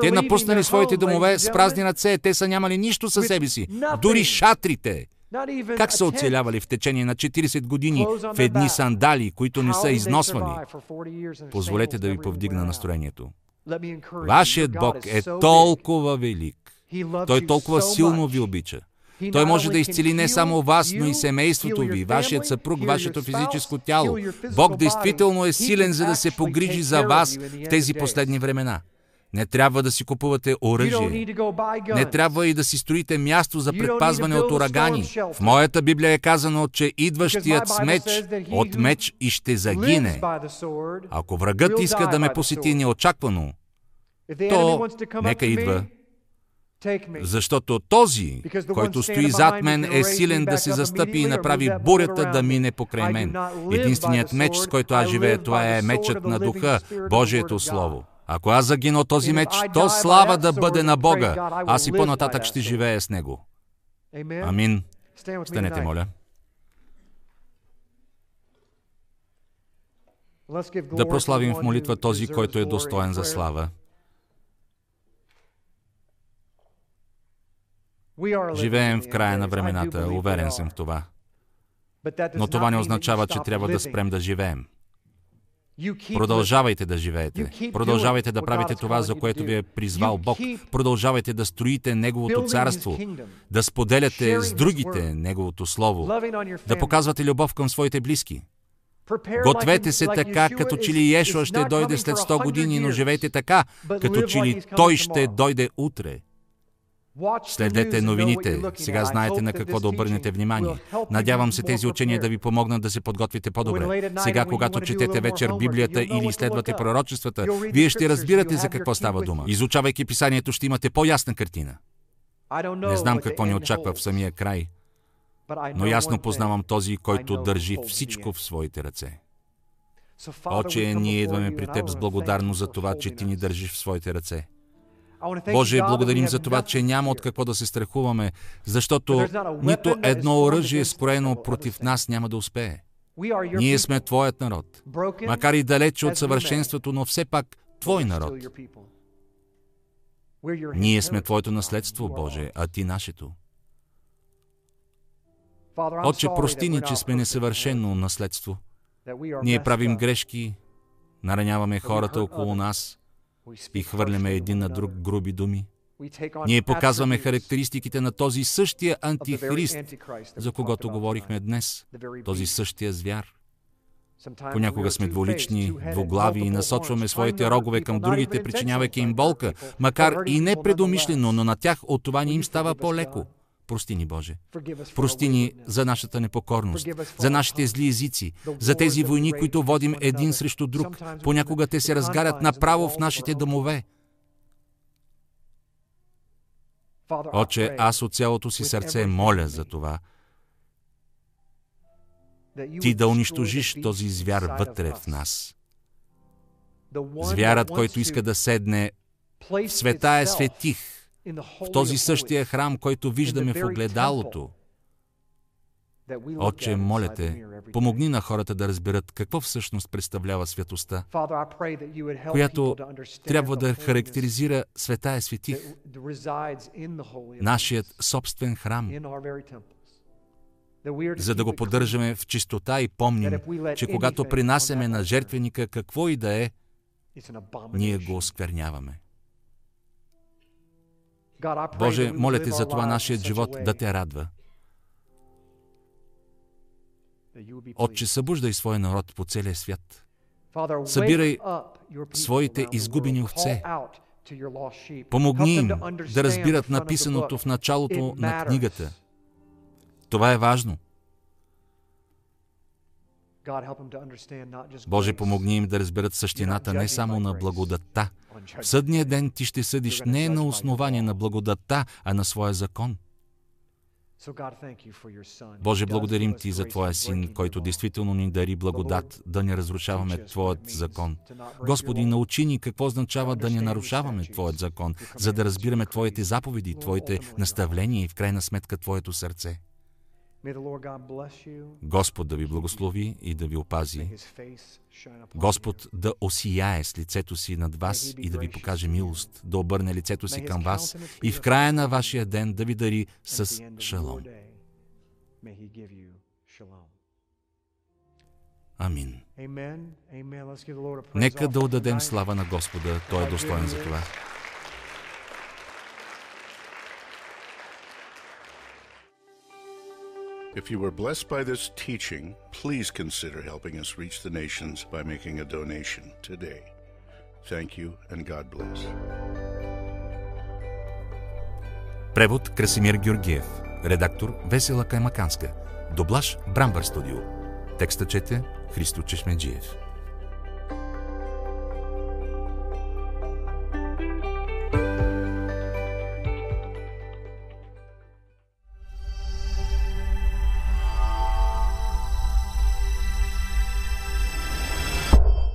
Те напуснали своите домове с празни ръце, те са нямали нищо със себе си, дори шатрите. Как са оцелявали в течение на 40 години в едни сандали, които не са износвани? Позволете да ви повдигна настроението. Вашият Бог е толкова велик. Той толкова силно ви обича. Той може да изцели не само вас, но и семейството ви, вашият съпруг, вашето физическо тяло. Бог действително е силен, за да се погрижи за вас в тези последни времена. Не трябва да си купувате оръжие. Не трябва и да си строите място за предпазване от урагани. В моята Библия е казано, че идващият с меч от меч и ще загине. Ако врагът иска да ме посети неочаквано, то нека идва защото този, който стои зад мен, е силен да се застъпи и направи бурята да мине покрай мен. Единственият меч, с който аз живея, това е мечът на духа, Божието Слово. Ако аз загина този меч, то слава да бъде на Бога. Аз и по-нататък ще живея с Него. Амин. Станете, моля. Да прославим в молитва този, който е достоен за слава. Живеем в края на времената, уверен съм в това. Но това не означава, че трябва да спрем да живеем. Продължавайте да живеете. Продължавайте да правите това, за което ви е призвал Бог. Продължавайте да строите Неговото царство, да споделяте с другите Неговото Слово, да показвате любов към своите близки. Гответе се така, като че ли Ешуа ще дойде след 100 години, но живейте така, като че ли Той ще дойде утре. Следете новините. Сега знаете на какво да обърнете внимание. Надявам се тези учения да ви помогнат да се подготвите по-добре. Сега, когато четете вечер Библията или изследвате пророчествата, вие ще разбирате за какво става дума. Изучавайки писанието, ще имате по-ясна картина. Не знам какво ни очаква в самия край, но ясно познавам този, който държи всичко в своите ръце. Отче, ние идваме при Теб с благодарно за това, че Ти ни държиш в своите ръце. Боже, благодарим за това, че няма от какво да се страхуваме, защото нито едно оръжие, скроено против нас, няма да успее. Ние сме Твоят народ, макар и далече от съвършенството, но все пак Твой народ. Ние сме Твоето наследство, Боже, а Ти нашето. Отче, прости ни, че сме несъвършено наследство. Ние правим грешки, нараняваме хората около нас, и хвърляме един на друг груби думи. Ние показваме характеристиките на този същия антихрист, за когото говорихме днес, този същия звяр. Понякога сме дволични, двуглави и насочваме своите рогове към другите, причинявайки им болка, макар и непредомишлено, но на тях от това ни им става по-леко. Прости ни, Боже. Прости ни за нашата непокорност, за нашите зли езици, за тези войни, които водим един срещу друг. Понякога те се разгарят направо в нашите домове. Отче, аз от цялото си сърце моля за това. Ти да унищожиш този звяр вътре в нас. Звярат, който иска да седне в света е светих, в този същия храм, който виждаме в огледалото. Отче, моля те, помогни на хората да разберат какво всъщност представлява светостта, която трябва да характеризира света е светих, нашият собствен храм, за да го поддържаме в чистота и помним, че когато принасяме на жертвеника какво и да е, ние го оскверняваме. Боже, моля те за това нашият живот да те радва. Отче, събуждай своя народ по целия свят. Събирай своите изгубени овце. Помогни им да разбират написаното в началото на книгата. Това е важно. Боже, помогни им да разберат същината не само на благодатта. В съдния ден ти ще съдиш не на основание на благодатта, а на своя закон. Боже, благодарим Ти за Твоя Син, който действително ни дари благодат да не разрушаваме Твоят закон. Господи, научи ни какво означава да не нарушаваме Твоят закон, за да разбираме Твоите заповеди, Твоите наставления и в крайна сметка Твоето сърце. Господ да ви благослови и да ви опази. Господ да осияе с лицето си над вас и да ви покаже милост, да обърне лицето си към вас и в края на вашия ден да ви дари с шалом. Амин. Нека да отдадем слава на Господа. Той е достоен за това. If you were blessed by this teaching, please consider helping us reach the nations by making a donation today. Thank you and God bless. Превод Красимир Георгиев. Редактор Весела Каймаканска. Доблаж Брамбър студио. Текста чете Христо Чешмеджиев.